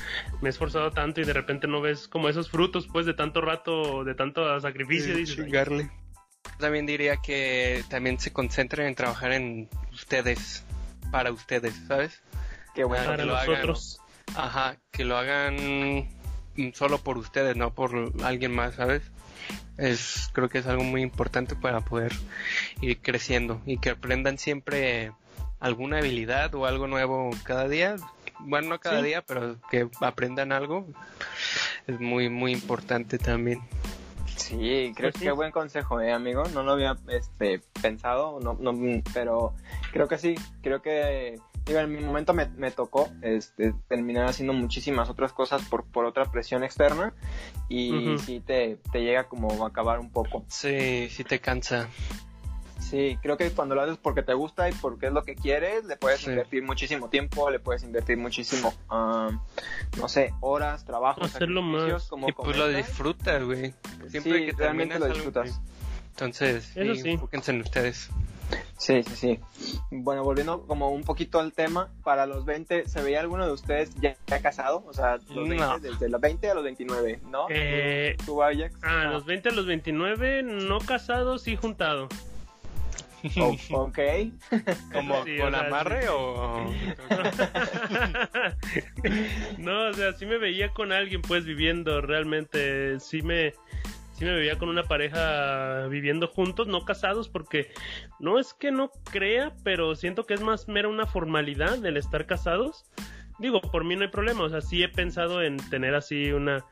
[SPEAKER 3] me he esforzado tanto y de repente no ves como esos frutos, pues, de tanto rato, de tanto sacrificio,
[SPEAKER 2] Sí,
[SPEAKER 3] dices, ay,
[SPEAKER 2] chingarle. También diría que también se concentren en trabajar en ustedes, para ustedes, ¿sabes?
[SPEAKER 1] Qué bueno.
[SPEAKER 3] Para
[SPEAKER 2] que lo hagan.
[SPEAKER 3] nosotros.
[SPEAKER 2] Ajá, que lo hagan solo por ustedes, no por alguien más, ¿sabes? Es, creo que es algo muy importante para poder ir creciendo y que aprendan siempre alguna habilidad o algo nuevo cada día. Bueno, no cada
[SPEAKER 3] Sí.
[SPEAKER 2] día, pero que aprendan algo es muy, muy importante también.
[SPEAKER 1] Sí, creo
[SPEAKER 3] Pues sí.
[SPEAKER 1] que buen consejo, eh, amigo. No lo había este, pensado, no, no, pero creo que sí. Creo que digo, en mi momento me, me tocó este, terminar haciendo muchísimas otras cosas por, por otra presión externa y
[SPEAKER 3] Ujú.
[SPEAKER 1] sí te, te llega como a acabar un poco.
[SPEAKER 2] Sí, sí te cansa.
[SPEAKER 1] Sí, creo que cuando lo haces porque te gusta y porque es lo que quieres, le puedes
[SPEAKER 2] Sí.
[SPEAKER 1] invertir muchísimo tiempo, le puedes invertir muchísimo, ah, no sé, horas, trabajo,
[SPEAKER 3] Hacerlo más.
[SPEAKER 1] como
[SPEAKER 2] Y pues lo disfrutas, güey. Siempre
[SPEAKER 1] Sí,
[SPEAKER 2] que
[SPEAKER 1] realmente lo disfrutas.
[SPEAKER 2] Entonces,
[SPEAKER 3] Eso
[SPEAKER 2] sí,
[SPEAKER 3] sí.
[SPEAKER 2] enfóquense en ustedes.
[SPEAKER 1] Sí, sí, sí. Bueno, volviendo como un poquito al tema, para los 20, ¿se veía alguno de ustedes ya, ya casado? O sea, los 20,
[SPEAKER 2] No.
[SPEAKER 1] desde los 20 a los 29, ¿no?
[SPEAKER 3] Eh,
[SPEAKER 1] ¿Tú, Ajax?
[SPEAKER 3] ah,
[SPEAKER 1] Ah,
[SPEAKER 3] los 20 a los 29, no casados y juntado.
[SPEAKER 1] oh, ok. [LAUGHS]
[SPEAKER 2] ¿Como
[SPEAKER 3] Sí,
[SPEAKER 2] con
[SPEAKER 3] o sea,
[SPEAKER 2] amarre
[SPEAKER 3] sí.
[SPEAKER 2] o...? [LAUGHS]
[SPEAKER 3] no, o sea, sí me veía con alguien pues viviendo realmente, sí me sí me veía con una pareja viviendo juntos, no casados porque no es que no crea, pero siento que es más mera una formalidad el estar casados. Digo, por mí no hay problema, o sea, sí he pensado en tener así una,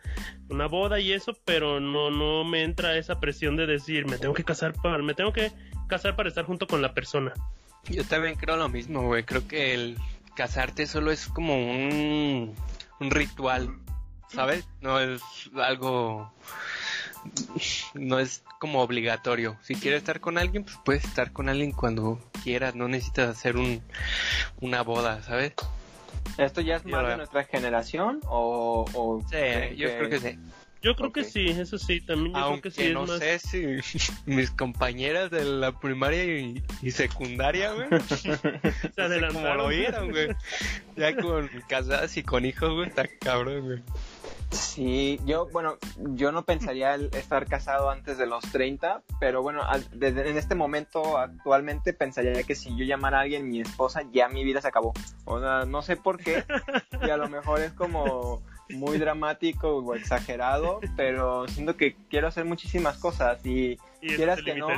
[SPEAKER 3] una boda y eso, pero no, no me entra esa presión de decir, me tengo que casar para, me tengo que casar para estar junto con la persona.
[SPEAKER 2] Yo también creo lo mismo, güey. Creo que el casarte solo es como un, un ritual, ¿sabes? No es algo... [LAUGHS] No es como obligatorio. Si quieres estar con alguien, pues puedes estar con alguien cuando quieras. No necesitas hacer un, una boda, ¿sabes?
[SPEAKER 1] ¿Esto ya es más de nuestra generación o...? o
[SPEAKER 2] Sí,
[SPEAKER 1] creen
[SPEAKER 2] yo creo que sí.
[SPEAKER 3] Yo creo
[SPEAKER 1] Ok.
[SPEAKER 3] que sí, eso sí, también yo
[SPEAKER 2] Aunque
[SPEAKER 3] creo que sí es
[SPEAKER 2] no
[SPEAKER 3] más...
[SPEAKER 2] sé si [LAUGHS] mis compañeras de la primaria y, y secundaria, güey, no [LAUGHS]
[SPEAKER 3] Se
[SPEAKER 2] sé cómo
[SPEAKER 3] adelantaron.
[SPEAKER 2] lo vieron, güey. Ya con casadas y con hijos, güey, está cabrón, güey.
[SPEAKER 1] Sí, yo, bueno, yo no pensaría estar casado antes de los 30, pero bueno, al- desde en este momento actualmente pensaría que si yo llamara a alguien mi esposa, ya mi vida se acabó. O sea, no sé por qué, y a lo mejor es como muy dramático o exagerado, pero siento que quiero hacer muchísimas cosas y quieras que no.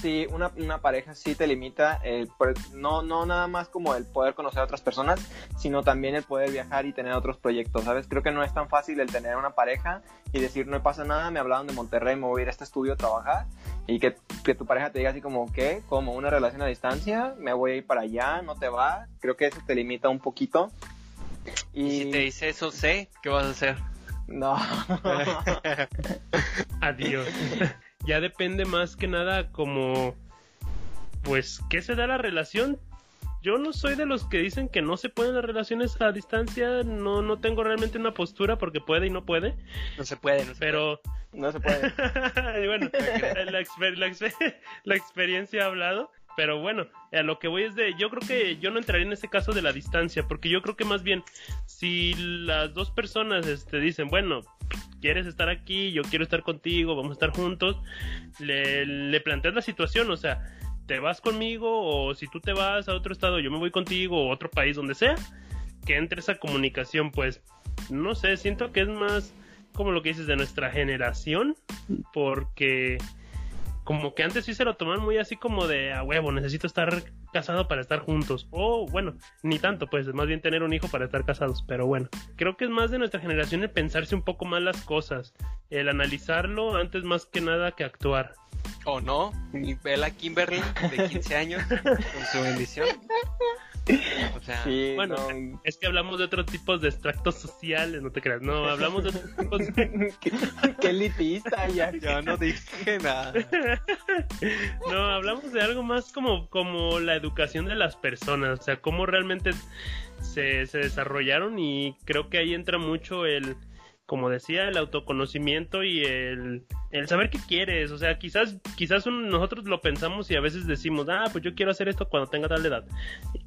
[SPEAKER 1] Sí, una, una pareja sí te limita, por- no, no nada más como el poder conocer a otras personas, sino también el poder viajar y tener otros proyectos, ¿sabes? Creo que no es tan fácil el tener una pareja y decir, no pasa nada, me hablaron de Monterrey, me voy a ir a este estudio a trabajar y que, que tu pareja te diga así como, ¿qué? Como una relación a distancia, me voy a ir para allá, no te va, creo que eso te limita un poquito.
[SPEAKER 2] Y
[SPEAKER 1] Y,
[SPEAKER 2] si te dice eso, sé, ¿qué vas a hacer?
[SPEAKER 1] No. [LAUGHS]
[SPEAKER 3] Adiós. [LAUGHS] ya depende más que nada como, pues, ¿qué se da la relación? Yo no soy de los que dicen que no se pueden las relaciones a distancia, no, no tengo realmente una postura porque puede y no puede,
[SPEAKER 2] No se puede, no se
[SPEAKER 3] pero
[SPEAKER 1] no se puede. [LAUGHS]
[SPEAKER 3] y bueno, la, exper- la exper- la experiencia ha hablado. Pero bueno, a lo que voy es de, yo creo que yo no entraría en ese caso de la distancia, porque yo creo que más bien, si las dos personas este, dicen, bueno, quieres estar aquí, yo quiero estar contigo, vamos a estar juntos, le, le planteas la situación, o sea, te vas conmigo o si tú te vas a otro estado, yo me voy contigo o otro país, donde sea, que entre esa comunicación, pues, no sé, siento que es más como lo que dices de nuestra generación, porque como que antes sí se lo tomaban muy así como de a huevo, necesito estar casado para estar juntos. O bueno, ni tanto, pues más bien tener un hijo para estar casados. Pero bueno, creo que es más de nuestra generación el pensarse un poco más las cosas, el analizarlo antes más que nada que actuar.
[SPEAKER 2] ¿O no? Y Bella Kimberly, de 15 años, con su bendición. [LAUGHS]
[SPEAKER 3] O sea, bueno, es que hablamos de otros tipos de extractos sociales, no te creas, no, hablamos de otros tipos
[SPEAKER 1] de... [LAUGHS] ¿Qué, elitista, ya. [LAUGHS]
[SPEAKER 2] Yo no dije nada. [LAUGHS]
[SPEAKER 3] no, hablamos de algo más como, como la educación de las personas, o sea, cómo realmente se, se desarrollaron y creo que ahí entra mucho el como decía, el autoconocimiento y el, el saber qué quieres. O sea, quizás, quizás nosotros lo pensamos y a veces decimos, ah, pues yo quiero hacer esto cuando tenga tal edad.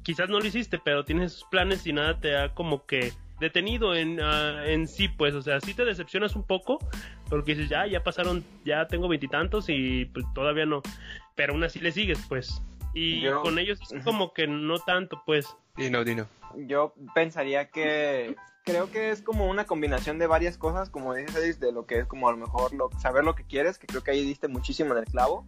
[SPEAKER 3] Quizás no lo hiciste, pero tienes esos planes y nada te ha como que detenido en, ah, en sí, pues, o sea, sí te decepcionas un poco, porque dices, ya, ya pasaron, ya tengo veintitantos y, pues todavía no, pero aún así le sigues, pues. Y con ellos es como que no tanto, pues.
[SPEAKER 2] Dino, dino.
[SPEAKER 1] Yo pensaría que creo que es como una combinación de varias cosas, como dices, de lo que es como a lo mejor lo, saber lo que quieres, que creo que ahí diste muchísimo en el clavo,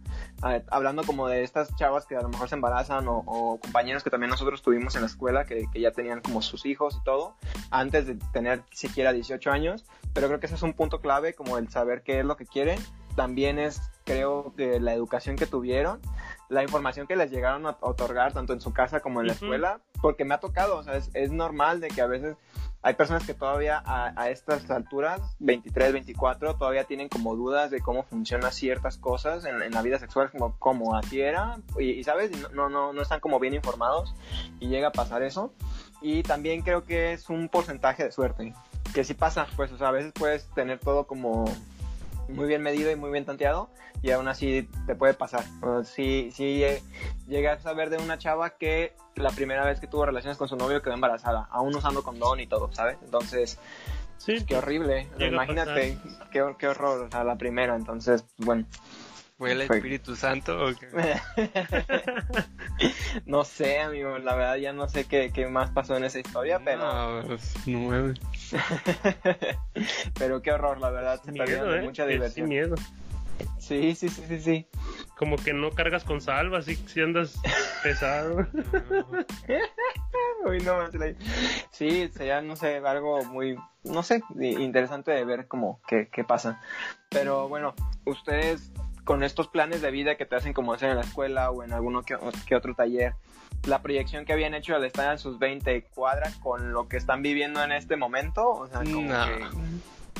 [SPEAKER 1] hablando como de estas chavas que a lo mejor se embarazan o, compañeros que también nosotros tuvimos en la escuela, que, que, ya tenían como sus hijos y todo, antes de tener siquiera 18 años, pero creo que ese es un punto clave, como el saber qué es lo que quieren, también es creo que la educación que tuvieron, la información que les llegaron a otorgar tanto en su casa como en la escuela, porque me ha tocado, o sea, es, es normal de que a veces hay personas que todavía a, estas alturas, 23, 24, todavía tienen como dudas de cómo funcionan ciertas cosas en, la vida sexual, como, como así era, y, sabes, no, no, no están como bien informados y llega a pasar eso. Y también creo que es un porcentaje de suerte, que si pasa, pues, o sea, a veces puedes tener todo como muy bien medido y muy bien tanteado y aún así te puede pasar. si, si llegas a ver de una chava que la primera vez que tuvo relaciones con su novio quedó embarazada, aún usando condón y todo, ¿sabes? Entonces, sí, qué horrible. Imagínate, qué, qué, horror, a la primera. Entonces, bueno.
[SPEAKER 2] ¿Fue el Espíritu Santo o qué? [LAUGHS]
[SPEAKER 1] no sé, amigo, la verdad ya no sé qué, qué más pasó en esa historia, pero...
[SPEAKER 2] No, pues, nueve. [LAUGHS]
[SPEAKER 1] pero qué horror, la verdad, se perdió ¿eh? mucha diversión.
[SPEAKER 3] miedo.
[SPEAKER 1] Sí, sí, sí, sí, sí.
[SPEAKER 3] Como que no cargas con salva, así si andas [LAUGHS] pesado.
[SPEAKER 1] Uy, no, sí, sería, no sé, algo muy, no sé, interesante de ver cómo, qué, qué pasa. Pero bueno, ustedes con estos planes de vida que te hacen como hacer en la escuela o en alguno que, otro taller, la proyección que habían hecho al estar en sus 20 cuadra con lo que están viviendo en este momento, o sea, como que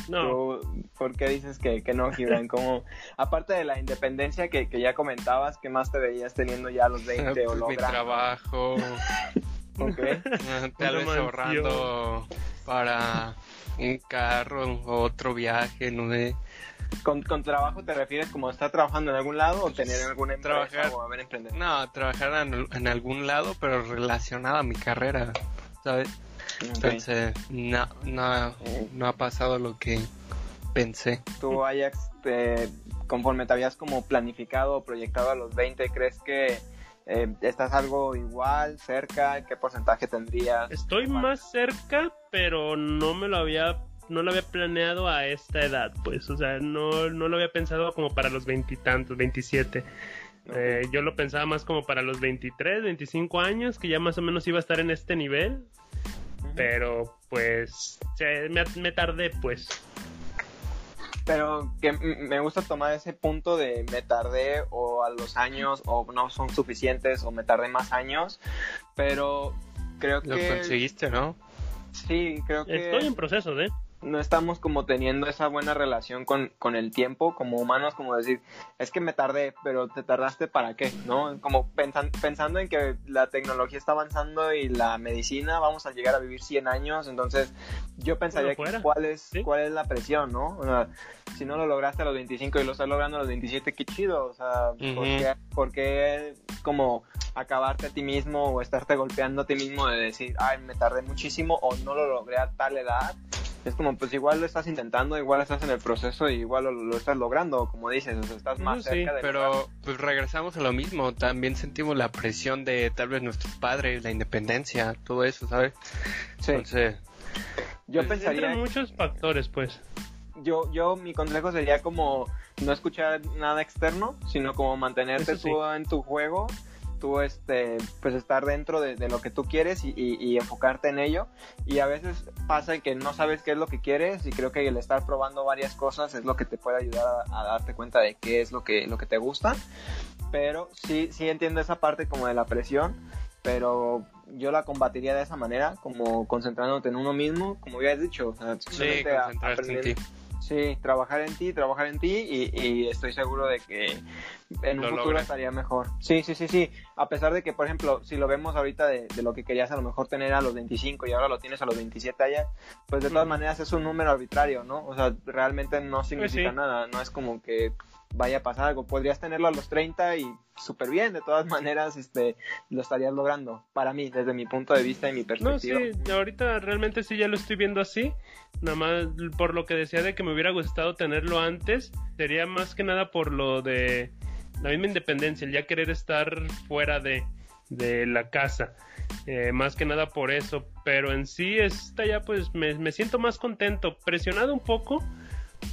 [SPEAKER 1] no. ¿Por qué dices que, que no, Gibran? Como, aparte de la independencia que, que, ya comentabas, ¿qué más te veías teniendo ya a los 20 [LAUGHS] o
[SPEAKER 2] pues Mi trabajo. [LAUGHS]
[SPEAKER 1] ok. [LAUGHS]
[SPEAKER 2] Tal vez ahorrando para un carro o otro viaje, no sé.
[SPEAKER 1] ¿Con, ¿Con, trabajo te refieres como estar trabajando en algún lado o tener alguna empresa trabajar, o haber emprendido?
[SPEAKER 2] No, trabajar en, en, algún lado, pero relacionado a mi carrera, ¿sabes? Entonces, no, no, no ha pasado lo que pensé.
[SPEAKER 1] Tú, Ajax, conforme te habías como planificado o proyectado a los 20, ¿crees que eh, estás algo igual, cerca? ¿Qué porcentaje tendrías?
[SPEAKER 3] Estoy más cerca, pero no me lo había no lo había planeado a esta edad, pues, o sea, no, no lo había pensado como para los veintitantos, veintisiete. Eh, yo lo pensaba más como para los 23, 25 años, que ya más o menos iba a estar en este nivel. Pero pues me, me tardé pues.
[SPEAKER 1] Pero que me gusta tomar ese punto de me tardé o a los años o no son suficientes o me tardé más años, pero creo que...
[SPEAKER 2] Lo conseguiste, ¿no?
[SPEAKER 1] Sí, creo que...
[SPEAKER 3] Estoy en proceso de...
[SPEAKER 1] no estamos como teniendo esa buena relación con, con el tiempo como humanos, como decir, es que me tardé, pero te tardaste para qué, ¿no? Como pensan, pensando en que la tecnología está avanzando y la medicina, vamos a llegar a vivir 100 años, entonces yo pensaría que cuál es, cuál es la presión, ¿no? O sea, si no lo lograste a los 25 y lo estás logrando a los 27, qué chido, o sea, ¿por, qué, como acabarte a ti mismo o estarte golpeando a ti mismo de decir, ay, me tardé muchísimo o no lo logré a tal edad? Es como pues igual lo estás intentando, igual estás en el proceso y igual lo, estás logrando, como dices, estás más cerca de
[SPEAKER 2] Pero pues regresamos a lo mismo, también sentimos la presión de tal vez nuestros padres, la independencia, todo eso, ¿sabes? Sí. Entonces,
[SPEAKER 3] yo pues, pensaría muchos factores, pues.
[SPEAKER 1] Yo yo mi consejo sería como no escuchar nada externo, sino como mantenerte tú en tu juego tú este pues estar dentro de, lo que tú quieres y, enfocarte en ello. Y a veces pasa que no sabes qué es lo que quieres y creo que el estar probando varias cosas es lo que te puede ayudar a, darte cuenta de qué es lo que lo que te gusta. Pero sí sí entiendo esa parte como de la presión pero yo la combatiría de esa manera como concentrándote en uno mismo como ya has dicho o sea,
[SPEAKER 2] sí, concentrarte en ti
[SPEAKER 1] Sí, trabajar en ti, trabajar en ti y, estoy seguro de que en un futuro estaría mejor. Sí, sí, sí, sí. A pesar de que, por ejemplo, si lo vemos ahorita de, lo que querías a lo mejor tener a los 25 y ahora lo tienes a los 27 allá, pues de todas maneras es un número arbitrario, ¿no? O sea, realmente no pues significa nada, no es como que vaya a pasar algo. Podrías tenerlo a los 30 y súper bien, de todas [LAUGHS] maneras, este, lo estarías logrando. Para mí, desde mi punto de vista y mi perspectiva.
[SPEAKER 3] No, sí, ahorita realmente sí ya lo estoy viendo así. Nada más por lo que decía de que me hubiera gustado tenerlo antes, sería más que nada por lo de la misma independencia, el ya querer estar fuera de, de la casa. Eh, más que nada por eso, pero en sí está ya pues me, me siento más contento, presionado un poco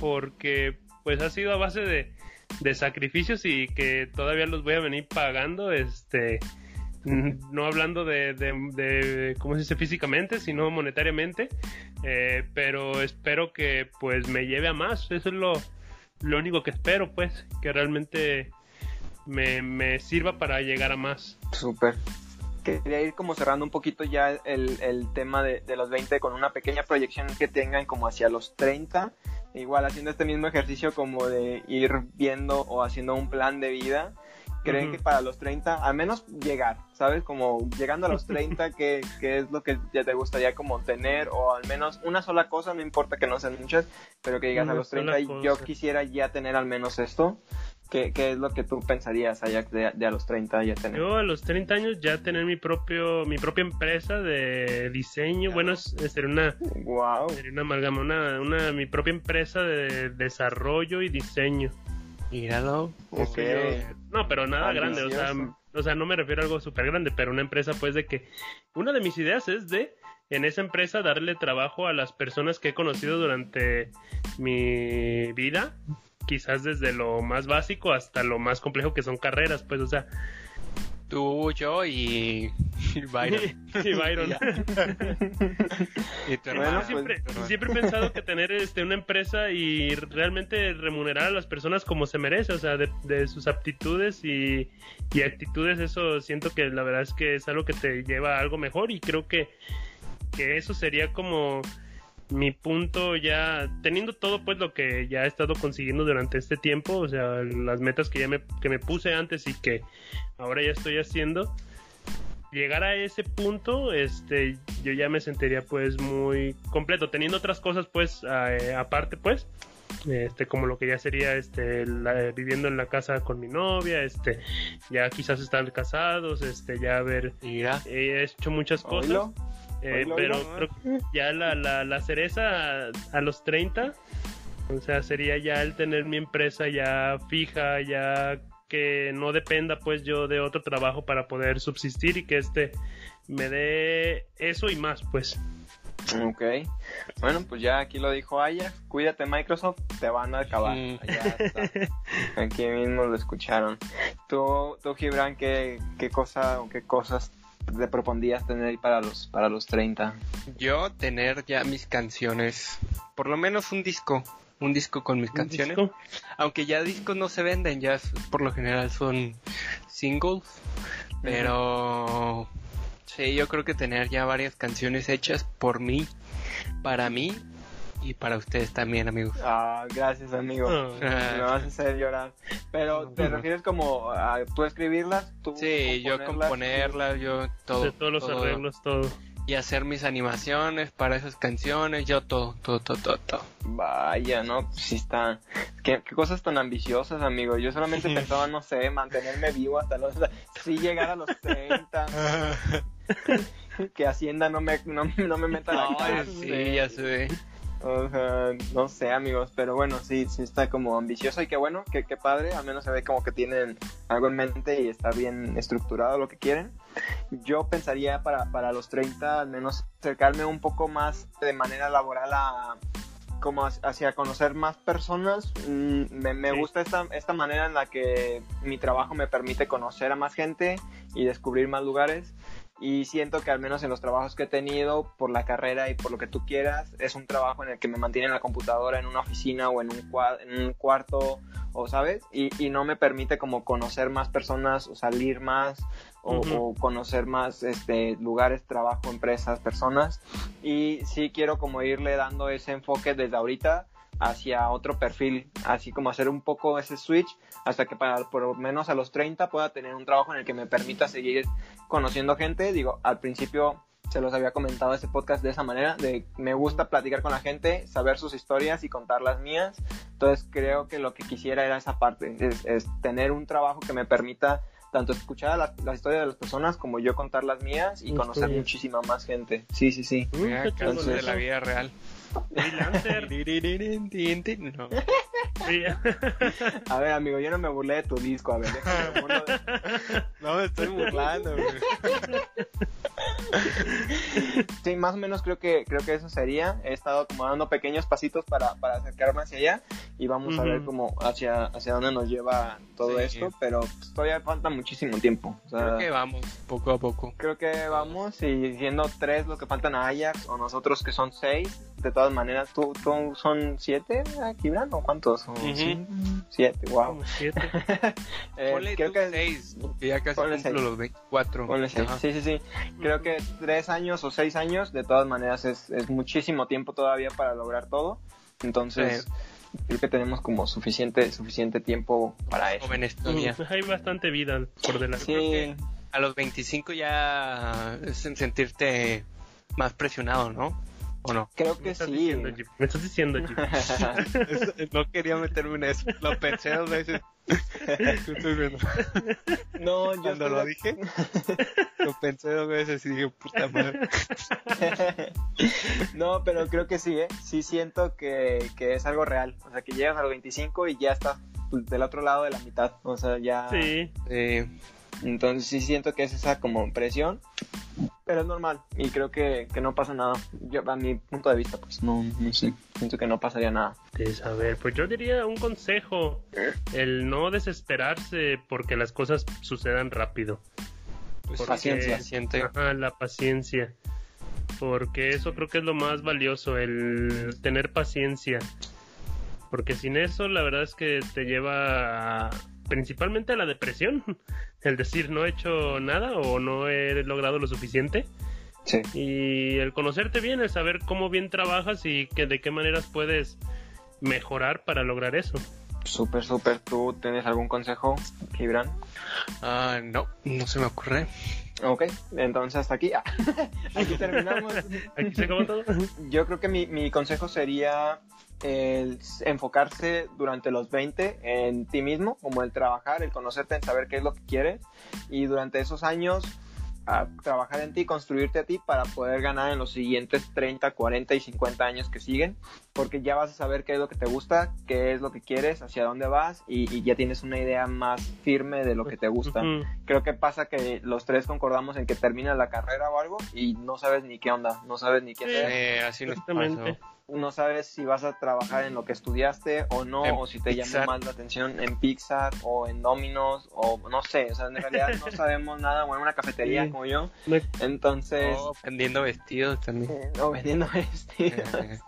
[SPEAKER 3] porque pues ha sido a base de, de sacrificios y que todavía los voy a venir pagando, este, no hablando de, de, ¿cómo se dice? Físicamente, sino monetariamente, eh, pero espero que pues me lleve a más, eso es lo, lo único que espero, pues, que realmente me, me sirva para llegar a más.
[SPEAKER 1] Súper quería ir como cerrando un poquito ya el, el tema de, de, los 20 con una pequeña proyección que tengan como hacia los 30 igual haciendo este mismo ejercicio como de ir viendo o haciendo un plan de vida, creen que para los 30, al menos llegar, ¿sabes? Como llegando a los 30, [LAUGHS] ¿qué, ¿qué, es lo que ya te gustaría como tener? O al menos una sola cosa, no importa que no sean muchas, pero que llegas a los 30 y yo quisiera ya tener al menos esto. ¿Qué, ¿Qué, es lo que tú pensarías, Ajax, de, de, a los 30 ya tener?
[SPEAKER 3] Yo a los 30 años ya tener mi propio mi propia empresa de diseño. Bueno, es, sería una
[SPEAKER 1] wow.
[SPEAKER 3] sería una amalgama, una, una, mi propia empresa de desarrollo y diseño.
[SPEAKER 2] Míralo.
[SPEAKER 1] Okay.
[SPEAKER 3] no, pero nada grande, o sea, o sea, no me refiero a algo súper grande, pero una empresa pues de que una de mis ideas es de en esa empresa darle trabajo a las personas que he conocido durante mi vida quizás desde lo más básico hasta lo más complejo que son carreras, pues, o sea.
[SPEAKER 2] Tú, yo y, Byron.
[SPEAKER 3] y Byron. [LAUGHS] [LAUGHS] y bueno, siempre, siempre, he pensado que tener este, una empresa y realmente remunerar a las personas como se merece, o sea, de, sus aptitudes y, y actitudes, eso siento que la verdad es que es algo que te lleva a algo mejor y creo que, que eso sería como mi punto ya teniendo todo pues lo que ya he estado consiguiendo durante este tiempo o sea las metas que ya me, que me puse antes y que ahora ya estoy haciendo llegar a ese punto este yo ya me sentiría pues muy completo. Teniendo otras cosas pues eh, aparte pues este como lo que ya sería este viviendo en la casa con mi novia este ya quizás estar casados este ya haber he hecho muchas cosas eh, pero ya la, la, la cereza a, los 30, o sea, sería ya el tener mi empresa ya fija, ya que no dependa pues yo de otro trabajo para poder subsistir y que este me dé eso y más pues.
[SPEAKER 1] Ok. Bueno, pues ya aquí lo dijo Aya. Cuídate Microsoft, te van a acabar. [LAUGHS] Aquí mismo lo escucharon. Tú, tú Gibran, ¿qué, qué cosa o qué cosas te propondías tener para los, para los 30?
[SPEAKER 2] Yo tener ya mis canciones, por lo menos un disco, un disco con mis canciones. Aunque ya discos no se venden, ya por lo general son singles, pero sí, yo creo que tener ya varias canciones hechas por mí, para mí, Y para ustedes también, amigos.
[SPEAKER 1] Ah, gracias, amigo.
[SPEAKER 3] Ah.
[SPEAKER 1] Me vas a hacer llorar. Pero, ¿te refieres como a tú escribirlas? Tú
[SPEAKER 2] Sí, yo
[SPEAKER 1] componerlas?
[SPEAKER 2] componerlas, yo todo.
[SPEAKER 3] de todos los
[SPEAKER 2] todo.
[SPEAKER 3] arreglos, todo.
[SPEAKER 2] Y hacer mis animaciones para esas canciones, yo todo, todo, todo, todo. todo.
[SPEAKER 1] Vaya, no, pues sí está. ¿Qué, qué cosas tan ambiciosas, amigo. Yo solamente pensaba, no sé, mantenerme vivo hasta los. Sí, llegar a los 30. [LAUGHS] que Hacienda no me, no, no me meta la cárcel.
[SPEAKER 2] sí, ya sé.
[SPEAKER 1] O sea, no sé, amigos, pero bueno, sí, sí está como ambicioso y qué bueno, qué, qué padre, al menos se ve como que tienen algo en mente y está bien estructurado lo que quieren. Yo pensaría para, para los 30 al menos acercarme un poco más de manera laboral a como hacia- conocer más personas. Mm, Me, me
[SPEAKER 3] Sí.
[SPEAKER 1] gusta esta, esta manera en la que mi trabajo me permite conocer a más gente y descubrir más lugares y siento que al menos en los trabajos que he tenido por la carrera y por lo que tú quieras es un trabajo en el que me mantiene en la computadora en una oficina o en un, cua- en un cuarto o sabes y, y no me permite como conocer más personas o salir más o, o conocer más este lugares trabajo empresas personas. Y sí quiero como irle dando ese enfoque desde ahorita hacia otro perfil, así como hacer un poco ese switch hasta que para por lo menos a los 30 pueda tener un trabajo en el que me permita seguir conociendo gente. Digo, al principio se los había comentado este podcast de esa manera, de me gusta platicar con la gente, saber sus historias y contar las mías. Entonces creo que lo que quisiera era esa parte, es, es tener un trabajo que me permita tanto escuchar a las, las historias de las personas como yo contar las mías y conocer muchísima más gente. Sí, sí, sí.
[SPEAKER 3] Chingón
[SPEAKER 2] de la vida real.
[SPEAKER 3] Freelancer. [LAUGHS]
[SPEAKER 2] No.
[SPEAKER 3] Sí.
[SPEAKER 1] A ver, amigo, yo no me burlé de tu disco, a ver, déjame burlo de- [LAUGHS]
[SPEAKER 2] No me estoy burlando, güey.
[SPEAKER 1] Sí, más o menos creo que creo que eso sería. He estado como dando pequeños pasitos para, para acercarme hacia allá y vamos a ver como hacia hacia dónde nos lleva todo
[SPEAKER 2] Sí.
[SPEAKER 1] esto, pero pues, todavía falta muchísimo tiempo. O sea,
[SPEAKER 2] Creo que vamos poco a poco.
[SPEAKER 1] creo que vamos y siendo tres los que faltan a Ajax o nosotros que son seis, de todas maneras, ¿tú, tú son siete, Gibran, o cuántos? O
[SPEAKER 2] Ujú.
[SPEAKER 1] sí, Siete, wow.
[SPEAKER 3] Como siete. [LAUGHS]
[SPEAKER 1] Eh,
[SPEAKER 2] Ponle
[SPEAKER 1] creo
[SPEAKER 2] tú
[SPEAKER 1] que
[SPEAKER 2] seis, porque ya casi
[SPEAKER 1] Ponle
[SPEAKER 2] cumplo
[SPEAKER 1] seis.
[SPEAKER 2] los 24.
[SPEAKER 1] Ponle seis. Sí, sí, sí. Creo que tres años o seis años, de todas maneras, es, es muchísimo tiempo todavía para lograr todo. Entonces, creo que tenemos como suficiente, suficiente tiempo para eso.
[SPEAKER 2] Jóvenes todavía.
[SPEAKER 3] Mm, Hay bastante vida por delante.
[SPEAKER 1] Sí,
[SPEAKER 2] A los 25 ya es en sentirte más presionado, ¿no? ¿O no?
[SPEAKER 1] creo que sí.
[SPEAKER 3] diciendo. Me estás diciendo, Jeep.
[SPEAKER 2] no quería meterme en eso. Lo pensé dos veces. [LAUGHS]
[SPEAKER 1] No, yo
[SPEAKER 2] Cuando lo dije, [LAUGHS] lo pensé dos veces y dije, puta madre. [LAUGHS]
[SPEAKER 1] no, pero creo que sí, ¿eh? Sí siento que, que es algo real. O sea, que llegas a los 25 y ya estás pues, del otro lado de la mitad. O sea, ya...
[SPEAKER 3] Sí.
[SPEAKER 2] Eh,
[SPEAKER 1] Entonces sí siento que es esa como presión, pero es normal y creo que, que no pasa nada. Yo a mi punto de vista pues no, no sé, siento que no pasaría nada.
[SPEAKER 3] De saber, pues yo diría un consejo, el no desesperarse porque las cosas sucedan rápido.
[SPEAKER 2] pues,
[SPEAKER 3] Porque-
[SPEAKER 1] Paciencia.
[SPEAKER 3] Ajá, la paciencia. Porque eso creo que es lo más valioso, el tener paciencia. Porque sin eso, la verdad es que te lleva a- principalmente a la depresión. [LAUGHS] El decir no he hecho nada o no he logrado lo suficiente.
[SPEAKER 1] Sí.
[SPEAKER 3] Y el conocerte bien, el saber cómo bien trabajas y que de qué maneras puedes mejorar para lograr eso.
[SPEAKER 1] Súper, súper. ¿Tú tienes algún consejo, Gibran?
[SPEAKER 2] Ah, no, no se me ocurre.
[SPEAKER 1] Ok, entonces hasta aquí. Ah, [LAUGHS] aquí terminamos. [LAUGHS]
[SPEAKER 3] Aquí se acabó todo.
[SPEAKER 1] Yo creo que mi, mi consejo sería el enfocarse durante los 20 en ti mismo, como el trabajar, el conocerte, en saber qué es lo que quieres y durante esos años a trabajar en ti, construirte a ti para poder ganar en los siguientes 30, 40 y 50 años que siguen, porque ya vas a saber qué es lo que te gusta, qué es lo que quieres, hacia dónde vas y, y ya tienes una idea más firme de lo que te gusta. Creo que pasa que los tres concordamos en que termina la carrera o algo y no sabes ni qué onda, no sabes ni qué
[SPEAKER 3] Sí.
[SPEAKER 1] hacer
[SPEAKER 2] Eh, así nos
[SPEAKER 3] Exactamente.
[SPEAKER 1] No sabes si vas a trabajar en lo que estudiaste o no,
[SPEAKER 2] En
[SPEAKER 1] o si te
[SPEAKER 2] Pixar.
[SPEAKER 1] llama más la atención en Pixar o en Domino's o no sé, o sea, en realidad no [LAUGHS] sabemos nada, o en una cafetería
[SPEAKER 3] Sí.
[SPEAKER 1] como yo,
[SPEAKER 3] No-
[SPEAKER 1] entonces,
[SPEAKER 2] Oh, vendiendo vestidos también.
[SPEAKER 1] eh, no vendiendo vestidos. [LAUGHS]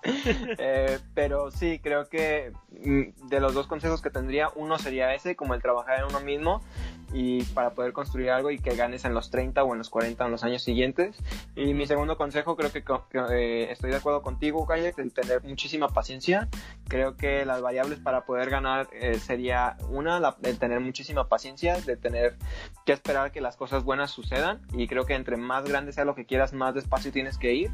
[SPEAKER 2] Eh,
[SPEAKER 1] pero sí, creo que mm, de los dos consejos que tendría, uno sería ese, como el trabajar en uno mismo y para poder construir algo y que ganes en los 30 o en los 40 en los años siguientes. Y mi segundo consejo, creo que, eh, estoy de acuerdo contigo, Calle, tener muchísima paciencia. Creo que las variables para poder ganar eh, sería una, el tener muchísima paciencia, de tener que esperar que las cosas buenas sucedan. Y creo que entre más grande sea lo que quieras, más despacio tienes que ir.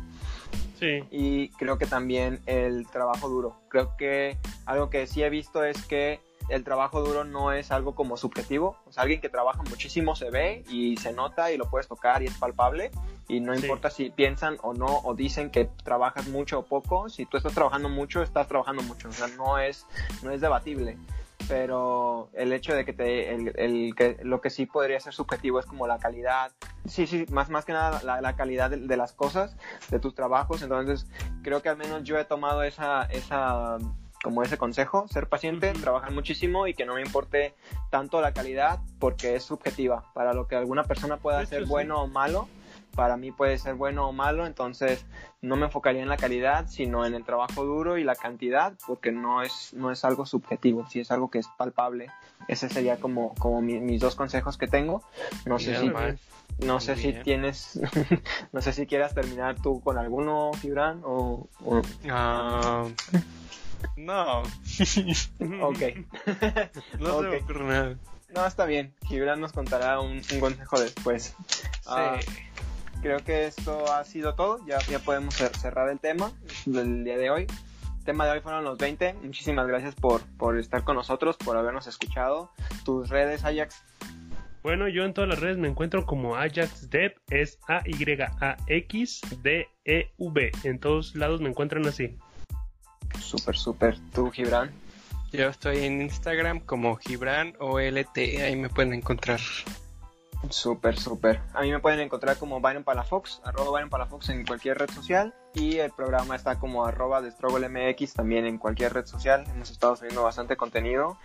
[SPEAKER 3] Sí.
[SPEAKER 1] Y creo que también el trabajo duro. Creo que algo que sí he visto es que el trabajo duro no es algo como subjetivo. O sea, alguien que trabaja muchísimo se ve y se nota y lo puedes tocar y es palpable. Y no importa si piensan o no o dicen que trabajas mucho o poco. Si tú estás trabajando mucho, estás trabajando mucho. O sea, no es, no es debatible. Pero el hecho de que te, el, que lo que sí podría ser subjetivo es como la calidad. Sí, sí, más, más que nada la, calidad de, de las cosas, de tus trabajos. Entonces, creo que al menos yo he tomado esa, esa como ese consejo, ser paciente, trabajar muchísimo y que no me importe tanto la calidad porque es subjetiva. Para lo que alguna persona pueda ser bueno o malo, para mí puede ser bueno o malo, entonces no me enfocaría en la calidad, sino en el trabajo duro y la cantidad, porque no es, no es algo subjetivo, si es algo que es palpable. Ese sería como, como mis dos consejos que tengo. No sé si, no sé si tienes, [LAUGHS] no sé si quieras terminar tú con alguno, Gibran, o...
[SPEAKER 2] Ah, no. [LAUGHS]
[SPEAKER 1] ok. [LAUGHS]
[SPEAKER 2] no se me ocurre nada.
[SPEAKER 1] No, está bien. Gibran nos contará un, consejo después. Ah, creo que esto ha sido todo. Ya, ya podemos cerrar el tema del día de hoy. El tema de hoy fueron los 20. Muchísimas gracias por, por estar con nosotros, por habernos escuchado. Tus redes, Ajax.
[SPEAKER 3] Bueno, yo en todas las redes me encuentro como Ajax Dev, es A-Y-A-X-D-E-V. En todos lados me encuentran así.
[SPEAKER 1] Súper, súper. ¿Tú, Gibran?
[SPEAKER 2] Yo estoy en Instagram como Gibran OLT, ahí me pueden encontrar.
[SPEAKER 1] Súper, súper. A mí me pueden encontrar como Byron Palafox, arroba Byron Palafox en cualquier red social. Y el programa está como arroba de MX también en cualquier red social. Hemos estado subiendo bastante contenido.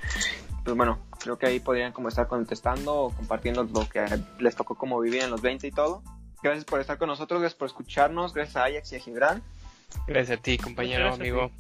[SPEAKER 1] Pues bueno, creo que ahí podrían como estar contestando o compartiendo lo que les tocó como vivir en los 20 y todo. Gracias por estar con nosotros, gracias por escucharnos, gracias a Ajax y a Gibran.
[SPEAKER 2] Gracias a ti, compañero, amigo.